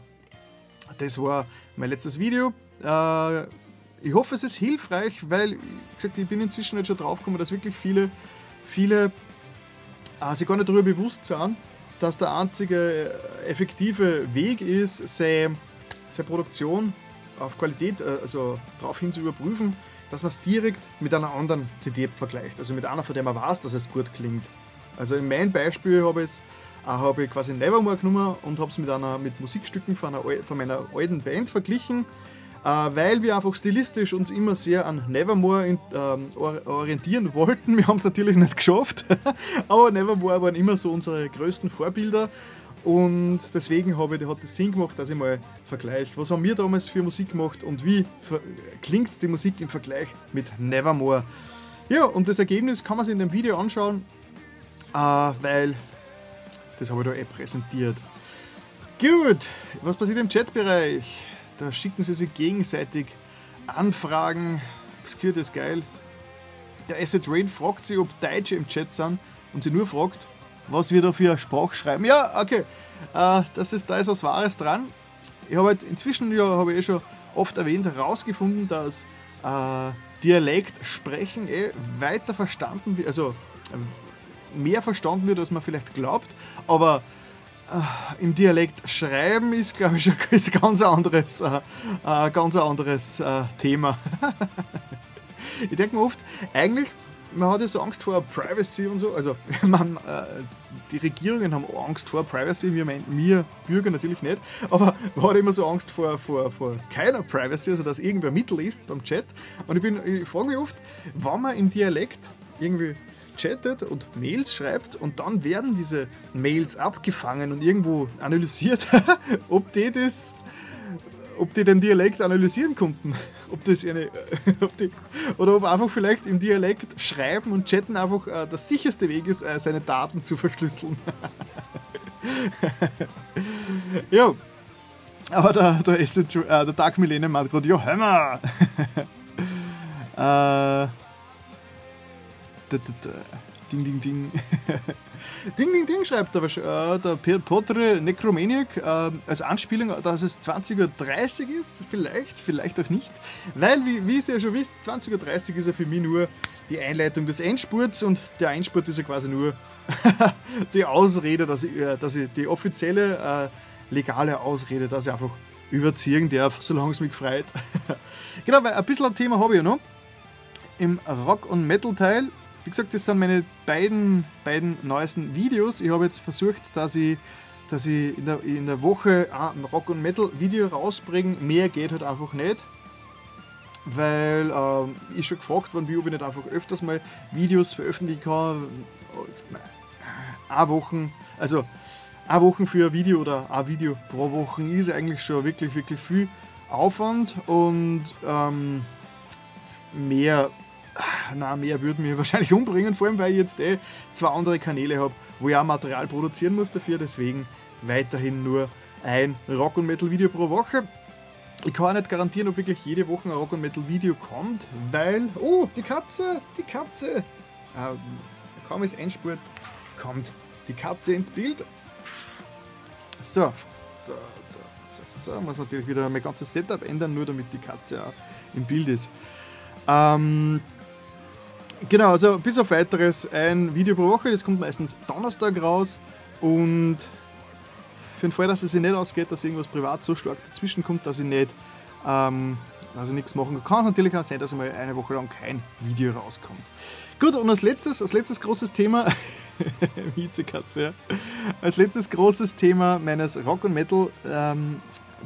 das war mein letztes Video. Äh, ich hoffe, es ist hilfreich, weil, gesagt, ich bin inzwischen jetzt schon drauf gekommen, dass wirklich viele, viele äh, sich gar nicht darüber bewusst sind, dass der einzige äh, effektive Weg ist, seine, seine Produktion auf Qualität, äh, also darauf hin zu überprüfen, dass man es direkt mit einer anderen CD vergleicht. Also mit einer, von der man weiß, dass es gut klingt. Also in meinem Beispiel habe ich, äh, hab ich quasi Nevermore genommen und habe es mit, mit Musikstücken von, einer, von meiner alten Band verglichen. Äh, weil wir einfach stilistisch uns immer sehr an Nevermore in, ähm, orientieren wollten. Wir haben es natürlich nicht geschafft, aber Nevermore waren immer so unsere größten Vorbilder. Und deswegen habe ich, hat es Sinn gemacht, dass ich mal vergleiche, was haben wir damals für Musik gemacht und wie klingt die Musik im Vergleich mit Nevermore. Ja, und das Ergebnis kann man sich in dem Video anschauen, äh, weil das habe ich da eh präsentiert. Gut, was passiert im Chatbereich? Da schicken sie sich gegenseitig Anfragen. Obscure ist geil. Der Asset Rain fragt sich, ob Deutsche im Chat sind und sie nur fragt, was wir da für Sprachschreiben. Ja, okay. Äh, das ist, da ist was Wahres dran. Ich habe halt inzwischen, ja, habe ich eh schon oft erwähnt, herausgefunden, dass äh, Dialekt sprechen eh weiter verstanden wird, also äh, mehr verstanden wird, als man vielleicht glaubt. Aber äh, im Dialekt schreiben ist, glaube ich, ein ganz anderes, äh, äh, ganz anderes äh, Thema. ich denke mir oft, eigentlich man hat ja so Angst vor Privacy und so. Also, man, äh, die Regierungen haben Angst vor Privacy, wir, wir Bürger natürlich nicht. Aber man hat immer so Angst vor, vor, vor keiner Privacy, also dass irgendwer mitliest beim Chat. Und ich, ich frage mich oft, wenn man im Dialekt irgendwie chattet und Mails schreibt und dann werden diese Mails abgefangen und irgendwo analysiert, ob die das ob die den Dialekt analysieren konnten. Ob das eine, ob die, oder ob einfach vielleicht im Dialekt schreiben und chatten einfach äh, der sicherste Weg ist, äh, seine Daten zu verschlüsseln. ja. Aber der, der, äh, der Dark Millennium hat gerade, ja, hör mal! äh, Ding, ding, ding. Ding, ding, ding, schreibt der, äh, der Potre Necromaniac äh, als Anspielung, dass es 20.30 Uhr ist. Vielleicht, vielleicht auch nicht. Weil, wie, wie ihr ja schon wisst, 20.30 Uhr ist ja für mich nur die Einleitung des Endspurts und der Endspurt ist ja quasi nur die Ausrede, dass ich, äh, dass ich die offizielle, äh, legale Ausrede, dass ich einfach überziehen darf, solange es mich freut. genau, weil ein bisschen ein Thema habe ich ja noch. Im Rock- und Metal-Teil wie gesagt, das sind meine beiden, beiden neuesten Videos. Ich habe jetzt versucht, dass ich, dass ich in, der, in der Woche ein Rock- und Metal-Video rausbringe. Mehr geht halt einfach nicht. Weil ähm, ich schon gefragt worden bin, ob ich nicht einfach öfters mal Videos veröffentlichen kann. Eine Woche, also eine Woche für ein Video oder ein Video pro Woche ist eigentlich schon wirklich, wirklich viel Aufwand und ähm, mehr na, mehr würde mir wahrscheinlich umbringen, vor allem weil ich jetzt eh zwei andere Kanäle habe, wo ich auch Material produzieren muss dafür. Deswegen weiterhin nur ein Rock- und Metal-Video pro Woche. Ich kann nicht garantieren, ob wirklich jede Woche ein Rock- und Metal-Video kommt, weil. Oh, die Katze! Die Katze! Ähm, kaum ist Endspurt, kommt die Katze ins Bild. So, so, so, so, so, so. Muss natürlich wieder mein ganzes Setup ändern, nur damit die Katze auch im Bild ist. Ähm, Genau, also bis auf weiteres ein Video pro Woche, das kommt meistens Donnerstag raus und für den Fall, dass es sich nicht ausgeht, dass irgendwas privat so stark dazwischen kommt, dass ich nicht, ähm, dass ich nichts machen kann, kann es natürlich auch sein, dass mal eine Woche lang kein Video rauskommt. Gut, und als letztes, als letztes großes Thema, Vizekatze, ja. Als letztes großes Thema meines Rock und Metal ähm,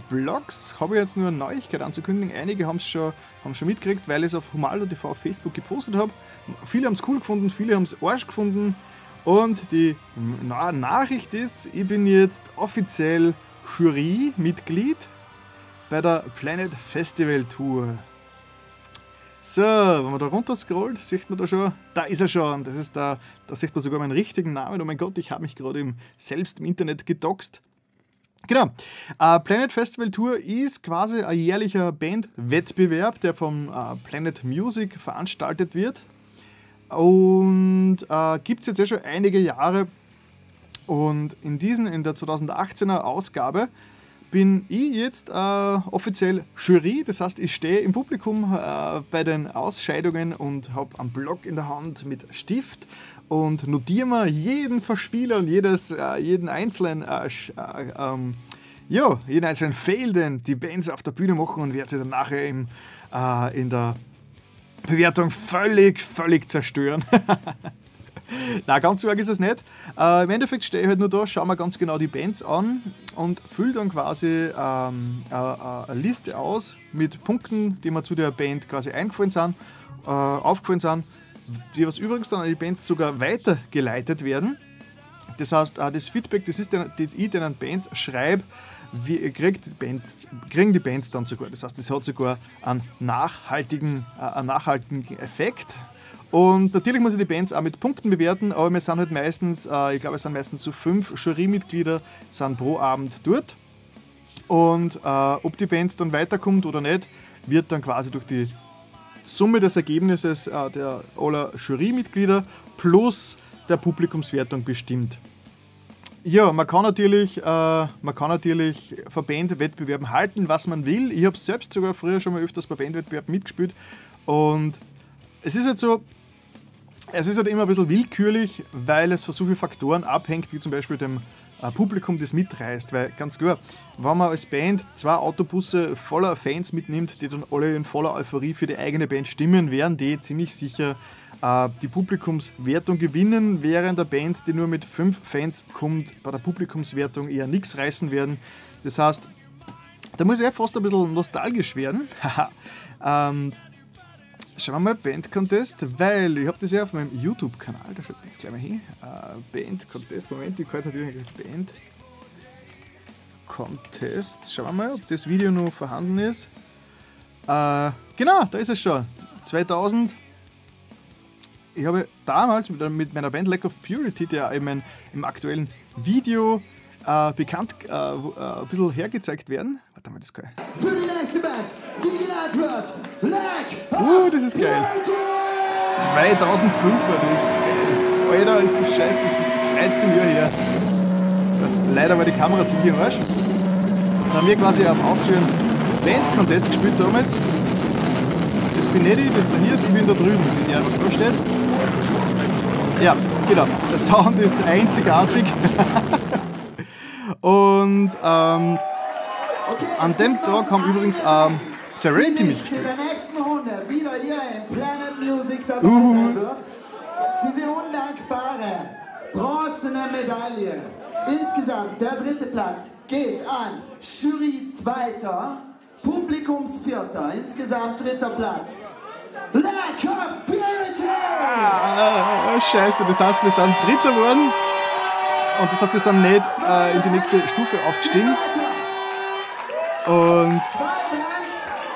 Blogs habe ich jetzt nur eine Neuigkeit anzukündigen. Einige haben es schon, schon mitgekriegt, weil ich es auf Humaldo TV auf Facebook gepostet habe. Viele haben es cool gefunden, viele haben es Arsch gefunden. Und die Na Nachricht ist, ich bin jetzt offiziell Jury-Mitglied bei der Planet Festival Tour. So, wenn man da runter scrollt, sieht man da schon, da ist er schon. Das ist da, da sieht man sogar meinen richtigen Namen. Oh mein Gott, ich habe mich gerade selbst im Internet gedoxt. Genau. Uh, Planet Festival Tour ist quasi ein jährlicher Bandwettbewerb, der vom uh, Planet Music veranstaltet wird. Und uh, gibt es jetzt ja schon einige Jahre. Und in diesen, in der 2018er Ausgabe, bin ich jetzt äh, offiziell Jury. Das heißt, ich stehe im Publikum äh, bei den Ausscheidungen und habe einen Block in der Hand mit Stift und notiere mir jeden Verspieler und jedes, äh, jeden einzelnen äh, äh, ähm, ja, jeden einzelnen Fail, den die Bands auf der Bühne machen und werde sie dann nachher im, äh, in der Bewertung völlig, völlig zerstören. Na, ganz arg ist es nicht. Äh, Im Endeffekt stehe ich halt nur da, schaue mir ganz genau die Bands an und fülle dann quasi ähm, äh, äh, eine Liste aus mit Punkten, die mir zu der Band quasi eingefallen sind, äh, aufgefallen sind, die was übrigens dann an die Bands sogar weitergeleitet werden. Das heißt, äh, das Feedback, das ist, das ich den Bands schreibe, wie, kriegt die Band, kriegen die Bands dann sogar. Das heißt, das hat sogar einen nachhaltigen, äh, einen nachhaltigen Effekt. Und natürlich muss ich die Bands auch mit Punkten bewerten, aber wir sind halt meistens, äh, ich glaube, es sind meistens so fünf Jurymitglieder sind pro Abend dort. Und äh, ob die Band dann weiterkommt oder nicht, wird dann quasi durch die Summe des Ergebnisses äh, der aller Jurymitglieder plus der Publikumswertung bestimmt. Ja, man kann natürlich, äh, natürlich Verbandwettbewerben halten, was man will. Ich habe selbst sogar früher schon mal öfters bei Bandwettbewerben mitgespielt. Und es ist halt so, es ist halt immer ein bisschen willkürlich, weil es von so vielen Faktoren abhängt, wie zum Beispiel dem Publikum, das mitreist. Weil ganz klar, wenn man als Band zwei Autobusse voller Fans mitnimmt, die dann alle in voller Euphorie für die eigene Band stimmen, werden die ziemlich sicher äh, die Publikumswertung gewinnen, während der Band, die nur mit fünf Fans kommt, bei der Publikumswertung eher nichts reißen werden. Das heißt, da muss ich fast ein bisschen nostalgisch werden. ähm, Schauen wir mal, Band Contest, weil ich habe das ja auf meinem YouTube-Kanal, da schaut jetzt gleich mal hin. Uh, Band Contest, Moment, ich kann natürlich Band Contest. Schauen wir mal, ob das Video noch vorhanden ist. Uh, genau, da ist es schon. 2000. Ich habe damals mit, meiner Band Lack of Purity, der eben im aktuellen Video uh, bekannt ein bisschen hergezeigt werden. Warte mal, das kann ich. Für die nächste Band, die genannt wird, Lack Uh, das ist geil. 2005 war das. Geil. Alter, ist das scheiße, das ist 13 Jahre her. Das, leider war die Kamera ziemlich im Arsch. Da haben wir quasi am Austrian Band Contest gespielt damals. Das bin nicht ich, das da hier ist, ich bin da drüben, wenn ja was da steht. Ja, genau. Der Sound ist einzigartig. Und ähm, an dem Tag haben übrigens ähm, Serenity mitgespielt. in der nächsten Runde wieder hier in Planet Music dabei uh. Diese undankbare bronzene Medaille. Insgesamt der dritte Platz geht an Jury Zweiter, Publikumsvierter, insgesamt dritter Platz. Lack of Purity! Ah, scheiße, das heißt, wir sind Dritter geworden und das heißt, wir sind nicht äh, in die nächste Stufe aufgestiegen. Und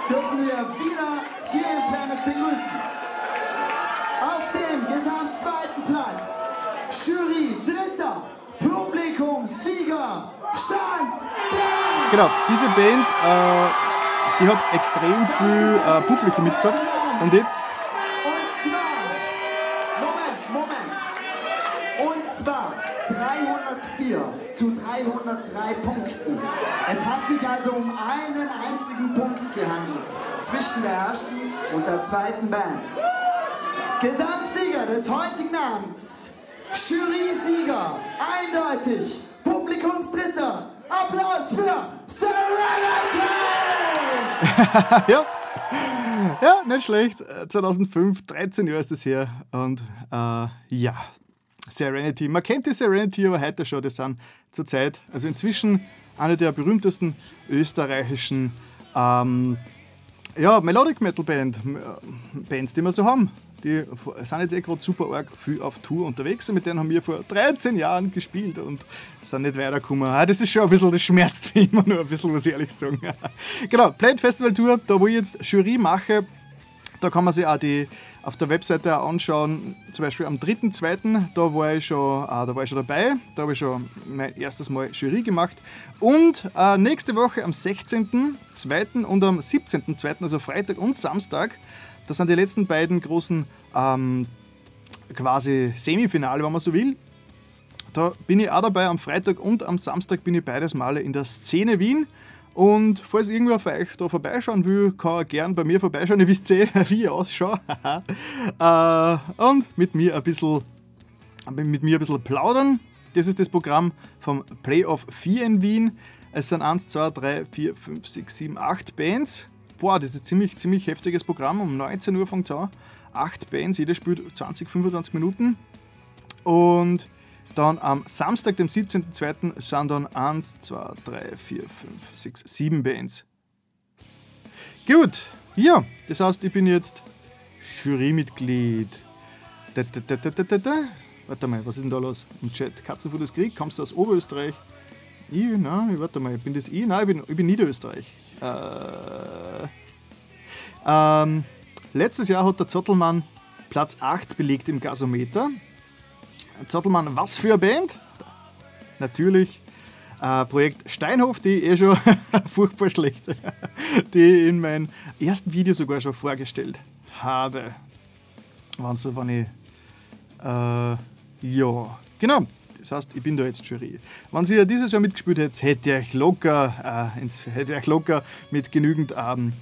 dürfen wir wieder hier im Planet begrüßen. Auf dem Gesamt zweiten Platz Jury Dritter, Publikum Sieger, Stanz, genau, diese Band, äh, die hat extrem viel äh, Publikum mitgehabt. Und jetzt? Und zwar, Moment, Moment. Und zwar 304 zu 303 Punkten. Zwischen der ersten und der zweiten Band. Gesamtsieger des heutigen Abends, Jury-Sieger, eindeutig, Publikumsdritter. Applaus für Serenity! ja. Ja, nicht schlecht. 2005, 13 Jahre ist es her. Und äh, ja, Serenity. Man kennt die Serenity aber heute schon. Das sind zurzeit, also inzwischen eine der berühmtesten österreichischen ähm, ja, Melodic Metal Band, Bands, die wir so haben. Die sind jetzt eh gerade super arg viel auf Tour unterwegs und mit denen haben wir vor 13 Jahren gespielt und sind nicht weitergekommen. Ah, das ist schon ein bisschen, das schmerzt mich immer nur ein bisschen, muss ich ehrlich sagen. genau, Plant Festival Tour, da wo ich jetzt Jury mache, da kann man sich auch die auf der Webseite anschauen. Zum Beispiel am 3.2. Da war ich schon, äh, da war ich schon dabei. Da habe ich schon mein erstes Mal Jury gemacht. Und äh, nächste Woche am 16.2. und am 17.2., also Freitag und Samstag, das sind die letzten beiden großen ähm, quasi Semifinale, wenn man so will. Da bin ich auch dabei. Am Freitag und am Samstag bin ich beides Male in der Szene Wien. Und falls irgendwer von euch da vorbeischauen will, kann er gern bei mir vorbeischauen. Ihr wisst eh, wie ich ausschaue. äh, und mit mir ein bisschen mit mir ein bisschen plaudern. Das ist das Programm vom Playoff 4 in Wien. Es sind 1, 2, 3, 4, 5, 6, 7, 8 Bands. Boah, das ist ein ziemlich, ziemlich heftiges Programm. Um 19 Uhr fängt es an. 8 Bands, jeder spielt 20, 25 Minuten. Und dann am Samstag, dem 17.02. sind dann 1, 2, 3, 4, 5, 6, 7 Bands. Gut, ja, das heißt, ich bin jetzt Jurymitglied. Da, da, da. Warte mal, was ist denn da los im Chat? Katzenfutters Krieg, kommst du aus Oberösterreich? Ich, nein, warte mal, bin das ich? Nein, ich bin, ich bin Niederösterreich. Äh, ähm, letztes Jahr hat der Zottelmann Platz 8 belegt im Gasometer. Zottelmann, was für eine Band? Natürlich äh, Projekt Steinhof, die eh schon furchtbar schlecht, die ich in meinem ersten Video sogar schon vorgestellt habe. Wann so, wenn ich. Äh, ja, genau. Das heißt, ich bin da jetzt Jury. Wenn ihr dieses Jahr mitgespielt hättet, hätte ich locker, äh, ins, hätte ich locker mit genügend ähm,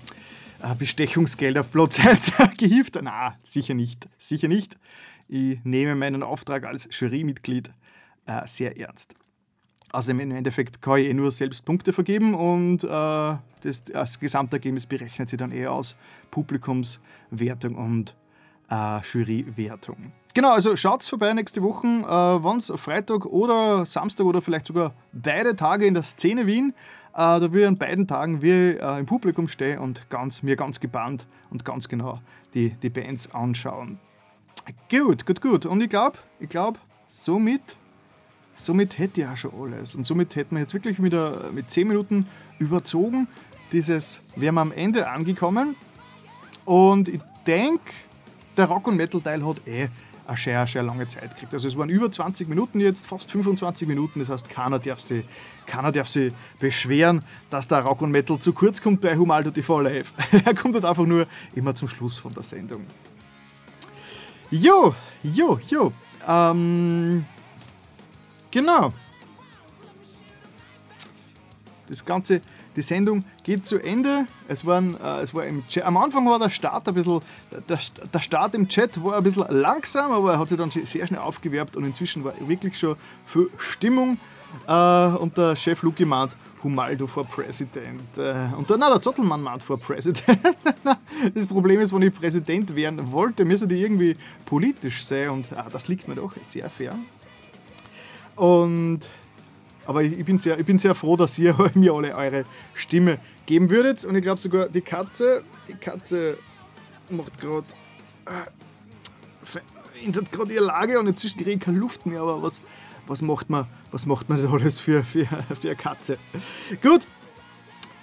äh, Bestechungsgeld auf Platz 1 gehieft. Na, sicher nicht. Sicher nicht. Ich nehme meinen Auftrag als Jurymitglied äh, sehr ernst. Außerdem im Endeffekt kann ich eh nur selbst Punkte vergeben und äh, das, das Gesamtergebnis berechnet sich dann eher aus Publikumswertung und äh, Jurywertung. Genau, also schaut vorbei nächste Woche, äh, wann Freitag oder Samstag oder vielleicht sogar beide Tage in der Szene Wien. Äh, da wir an beiden Tagen wir äh, im Publikum stehen und ganz, mir ganz gebannt und ganz genau die, die Bands anschauen. Gut, gut, gut. Und ich glaube, ich glaube, somit, somit hätte ich auch schon alles. Und somit hätten wir jetzt wirklich wieder mit 10 Minuten überzogen. Dieses, wir haben am Ende angekommen. Und ich denke, der Rock- und Metal-Teil hat eh eine sehr, sehr lange Zeit gekriegt. Also es waren über 20 Minuten jetzt, fast 25 Minuten. Das heißt, keiner darf sich, keiner darf sich beschweren, dass der Rock und Metal zu kurz kommt bei Humaldo TV Live. er kommt halt einfach nur immer zum Schluss von der Sendung. Jo, jo, jo. Ähm, genau. Das Ganze, die Sendung geht zu Ende. Es, waren, äh, es war im Chat, am Anfang war der Start ein bisschen, der, der Start im Chat war ein bisschen langsam, aber er hat sich dann sehr schnell aufgewerbt und inzwischen war wirklich schon viel Stimmung. Äh, und der Chef Luki meint, Humaldo for President. Äh, und dann, na, der Zottelmann meint for President. das Problem ist, wenn ich Präsident werden wollte, müsste die irgendwie politisch sein und ah, das liegt mir doch sehr fern. Und, aber ich bin, sehr, ich bin sehr froh, dass ihr mir alle eure Stimme geben würdet. Und ich glaube sogar, die Katze, die Katze macht gerade äh, ändert gerade ihre Lage und inzwischen kriege ich keine Luft mehr, aber was, was macht man, was macht man alles für, für, für eine Katze? Gut,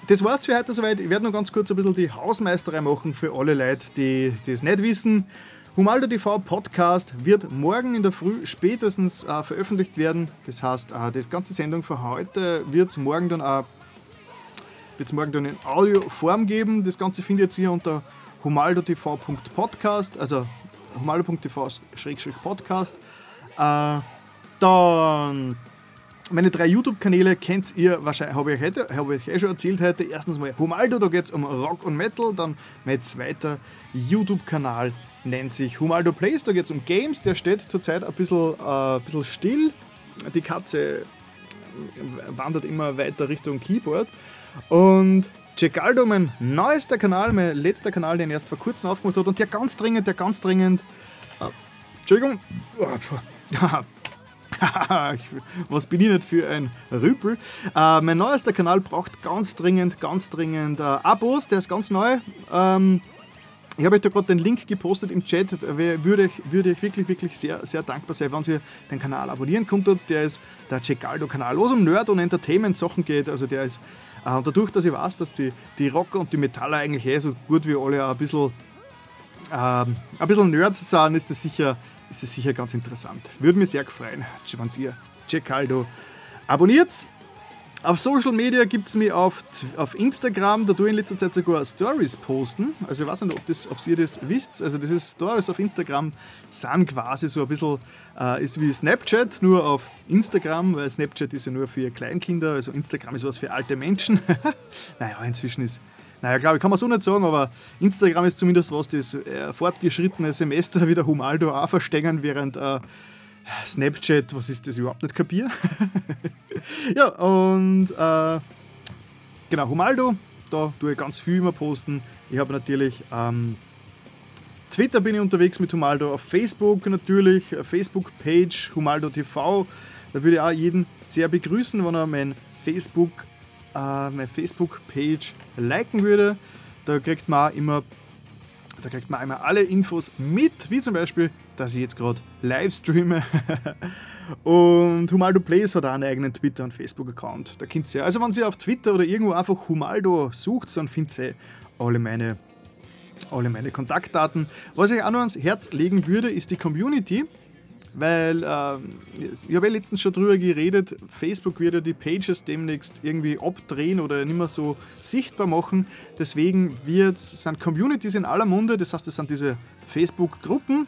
das war's für heute soweit. Ich werde noch ganz kurz ein bisschen die Hausmeisterei machen für alle Leute, die, es nicht wissen. Humaldo TV Podcast wird morgen in der Früh spätestens äh, veröffentlicht werden. Das heißt, äh, die ganze Sendung für heute wird es morgen dann auch wird's morgen dann in Audioform geben. Das Ganze findet ihr unter humaldotv.podcast, also humaldo.tv-podcast. Äh, dann meine drei YouTube-Kanäle kennt ihr wahrscheinlich, habe ich, heute, ich eh schon erzählt heute. Erstens mal Humaldo, da geht es um Rock und Metal. Dann mein zweiter YouTube-Kanal nennt sich Humaldo Plays, da geht es um Games. Der steht zurzeit ein bisschen, äh, bisschen still. Die Katze wandert immer weiter Richtung Keyboard. Und Cecaldo, mein neuester Kanal, mein letzter Kanal, den er erst vor kurzem aufgemacht hat und der ganz dringend, der ganz dringend. Äh, Entschuldigung. Was bin ich nicht für ein Rüpel? Äh, mein neuester Kanal braucht ganz dringend, ganz dringend äh, Abos, der ist ganz neu. Ähm, ich habe euch da gerade den Link gepostet im Chat. Würde ich, würde ich wirklich, wirklich sehr, sehr dankbar sein, wenn ihr den Kanal abonnieren könntet. Der ist der Cecaldo-Kanal, wo es um Nerd- und Entertainment-Sachen geht. Also der ist, äh, und dadurch, dass ich weiß, dass die, die Rocker und die Metaller eigentlich eh so gut wie alle ein bisschen, äh, ein bisschen Nerds sind, ist das sicher ist es sicher ganz interessant. Würde mich sehr freuen, wenn ihr Cecaldo abonniert. Auf Social Media gibt es mich auf, auf Instagram, da tue ich in letzter Zeit sogar Stories posten. Also ich weiß nicht, ob, das, ob ihr das wisst. Also diese Stories auf Instagram sind quasi so ein bisschen, äh, ist wie Snapchat, nur auf Instagram, weil Snapchat ist ja nur für Kleinkinder, also Instagram ist was für alte Menschen. naja, inzwischen ist naja, glaube ich, kann man so nicht sagen, aber Instagram ist zumindest was das äh, fortgeschrittene Semester wieder Humaldo auch verstehen, während äh, Snapchat, was ist das überhaupt nicht kapier? ja, und äh, genau, Humaldo, da tue ich ganz viel immer posten. Ich habe natürlich ähm, Twitter bin ich unterwegs mit Humaldo, auf Facebook natürlich, Facebook-Page Humaldo TV. Da würde ich auch jeden sehr begrüßen, wenn er mein Facebook, äh, meine Facebook-Page liken würde. Da kriegt man immer da kriegt man einmal alle Infos mit, wie zum Beispiel, dass ich jetzt gerade live streame. und Humaldo Plays hat auch einen eigenen Twitter- und Facebook-Account. Da könnt ihr, also wenn ihr auf Twitter oder irgendwo einfach Humaldo sucht, dann findet ihr alle meine alle meine Kontaktdaten. Was ich auch noch ans Herz legen würde, ist die Community, weil äh, ich habe ja letztens schon drüber geredet, Facebook wird ja die Pages demnächst irgendwie abdrehen oder nicht mehr so sichtbar machen. Deswegen wird, sind Communities in aller Munde, das heißt, das sind diese Facebook-Gruppen.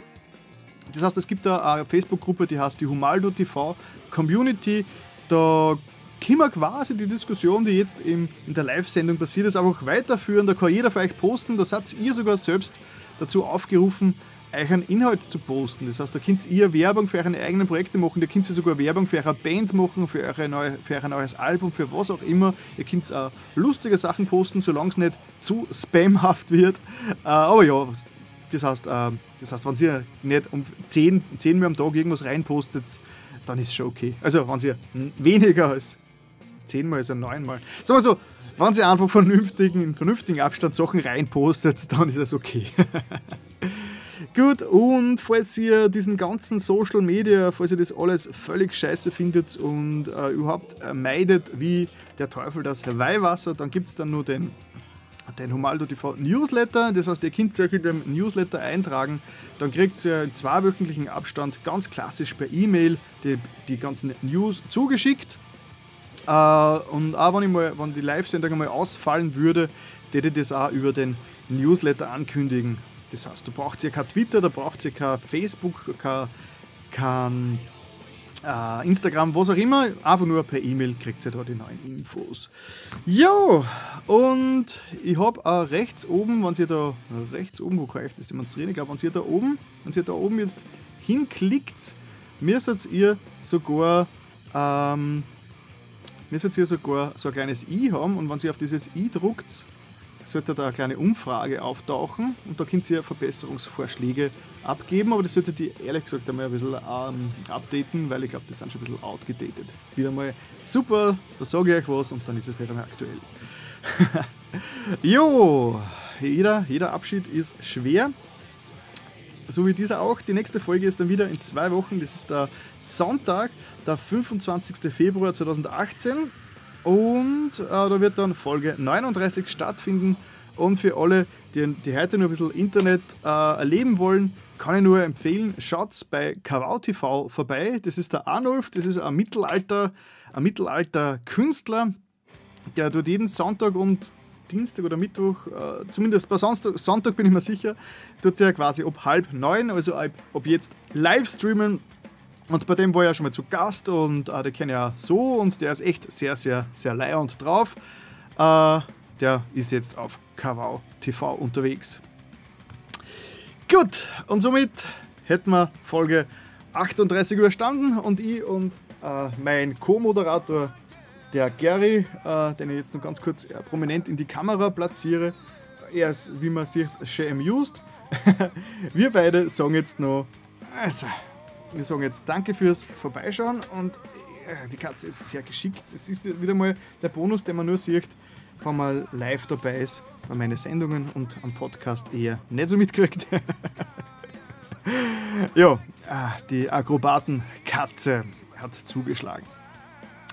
Das heißt, es gibt da eine Facebook-Gruppe, die heißt die Humaldo TV Community. Da können wir quasi die Diskussion, die jetzt in, in der Live-Sendung passiert ist, einfach weiterführen. Da kann jeder für euch posten. Da seid ihr sogar selbst dazu aufgerufen, euch einen Inhalt zu posten. Das heißt, da könnt ihr Werbung für eure eigenen Projekte machen, da könnt ihr sogar Werbung für eure Band machen, für, eure neue, für euer neues Album, für was auch immer. Ihr könnt auch lustige Sachen posten, solange es nicht zu spamhaft wird. Äh, aber ja, das heißt, äh, das heißt, wenn ihr nicht um 10, 10 Mal am Tag irgendwas reinpostet, dann ist es schon okay. Also, wenn ihr weniger als zehnmal, also neunmal. Sagen wir so, wenn sie einfach vernünftigen, in vernünftigen Abstand Sachen reinpostet, dann ist es okay. Gut, und falls ihr diesen ganzen Social Media, falls ihr das alles völlig scheiße findet und äh, überhaupt meidet wie der Teufel das Weihwasser, dann gibt es dann nur den, den Humaldo TV Newsletter. Das heißt, ihr könnt euch in dem Newsletter eintragen. Dann kriegt ihr in zweiwöchentlichen Abstand ganz klassisch per E-Mail die, die ganzen News zugeschickt. Äh, und auch wenn, ich mal, wenn die Live-Sendung einmal ausfallen würde, würde ich das auch über den Newsletter ankündigen. Das heißt, du brauchst ja kein Twitter, da braucht ihr kein Facebook, kein, kein äh, Instagram, was auch immer. Einfach nur per E-Mail kriegt ihr da die neuen Infos. Ja, und ich habe auch rechts oben, wenn ihr da rechts oben, wo kann ich das demonstrieren? Ich glaube, wenn ihr da oben, wenn ihr da oben jetzt hinklickt, müsstet ihr sogar ähm, müsstet ihr sogar so ein kleines i haben und wenn ihr auf dieses i druckt, sollte da eine kleine Umfrage auftauchen und da könnt ihr Verbesserungsvorschläge abgeben, aber das solltet ihr ehrlich gesagt einmal ein bisschen ähm, updaten, weil ich glaube, das sind schon ein bisschen outgedatet. Wieder mal super, da sage ich euch was und dann ist es nicht mehr aktuell. jo, jeder, jeder Abschied ist schwer. So wie dieser auch. Die nächste Folge ist dann wieder in zwei Wochen. Das ist der Sonntag, der 25. Februar 2018. Und äh, da wird dann Folge 39 stattfinden. Und für alle, die, die heute nur ein bisschen Internet äh, erleben wollen, kann ich nur empfehlen, schaut bei Kawau TV vorbei. Das ist der Arnulf, das ist ein Mittelalter, ein Mittelalter Künstler, der dort jeden Sonntag und Dienstag oder Mittwoch, äh, zumindest bei Sonntag, Sonntag bin ich mir sicher, tut er quasi ab halb neun, also ab, ab jetzt live streamen und bei dem war ich ja schon mal zu Gast und äh, den kenne ich ja so und der ist echt sehr, sehr, sehr leiernd drauf. Äh, der ist jetzt auf Kawau TV unterwegs. Gut, und somit hätten wir Folge 38 überstanden und ich und äh, mein Co-Moderator, der Gary, äh, den ich jetzt noch ganz kurz äh, prominent in die Kamera platziere. Er ist, wie man sieht, schön amused. wir beide sagen jetzt noch. Also, wir sagen jetzt Danke fürs Vorbeischauen und äh, die Katze ist sehr geschickt. Es ist wieder mal der Bonus, den man nur sieht, wenn man live dabei ist bei meinen Sendungen und am Podcast eher nicht so mitkriegt. ja, ah, die Akrobatenkatze hat zugeschlagen.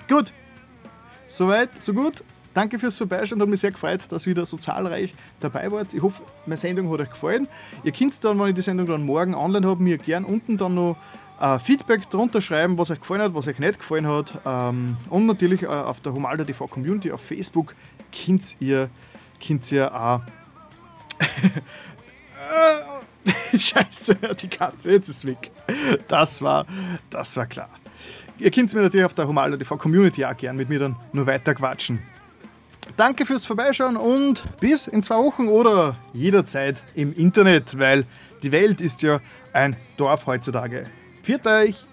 Gut, soweit, so gut. Danke fürs Vorbeischauen, hat mich sehr gefreut, dass ihr wieder so zahlreich dabei wart. Ich hoffe, meine Sendung hat euch gefallen. Ihr könnt dann, wenn ich die Sendung dann morgen online habe, mir gern unten dann noch äh, Feedback drunter schreiben, was euch gefallen hat, was euch nicht gefallen hat. Ähm, und natürlich äh, auf der Humalda TV Community auf Facebook könnt ihr, könnt ihr auch. Scheiße, die Katze, jetzt ist weg. Das war, das war klar. Ihr könnt mir natürlich auf der Humalda TV Community auch gern mit mir dann nur weiter quatschen. Danke fürs Vorbeischauen und bis in zwei Wochen oder jederzeit im Internet, weil die Welt ist ja ein Dorf heutzutage. Viert euch!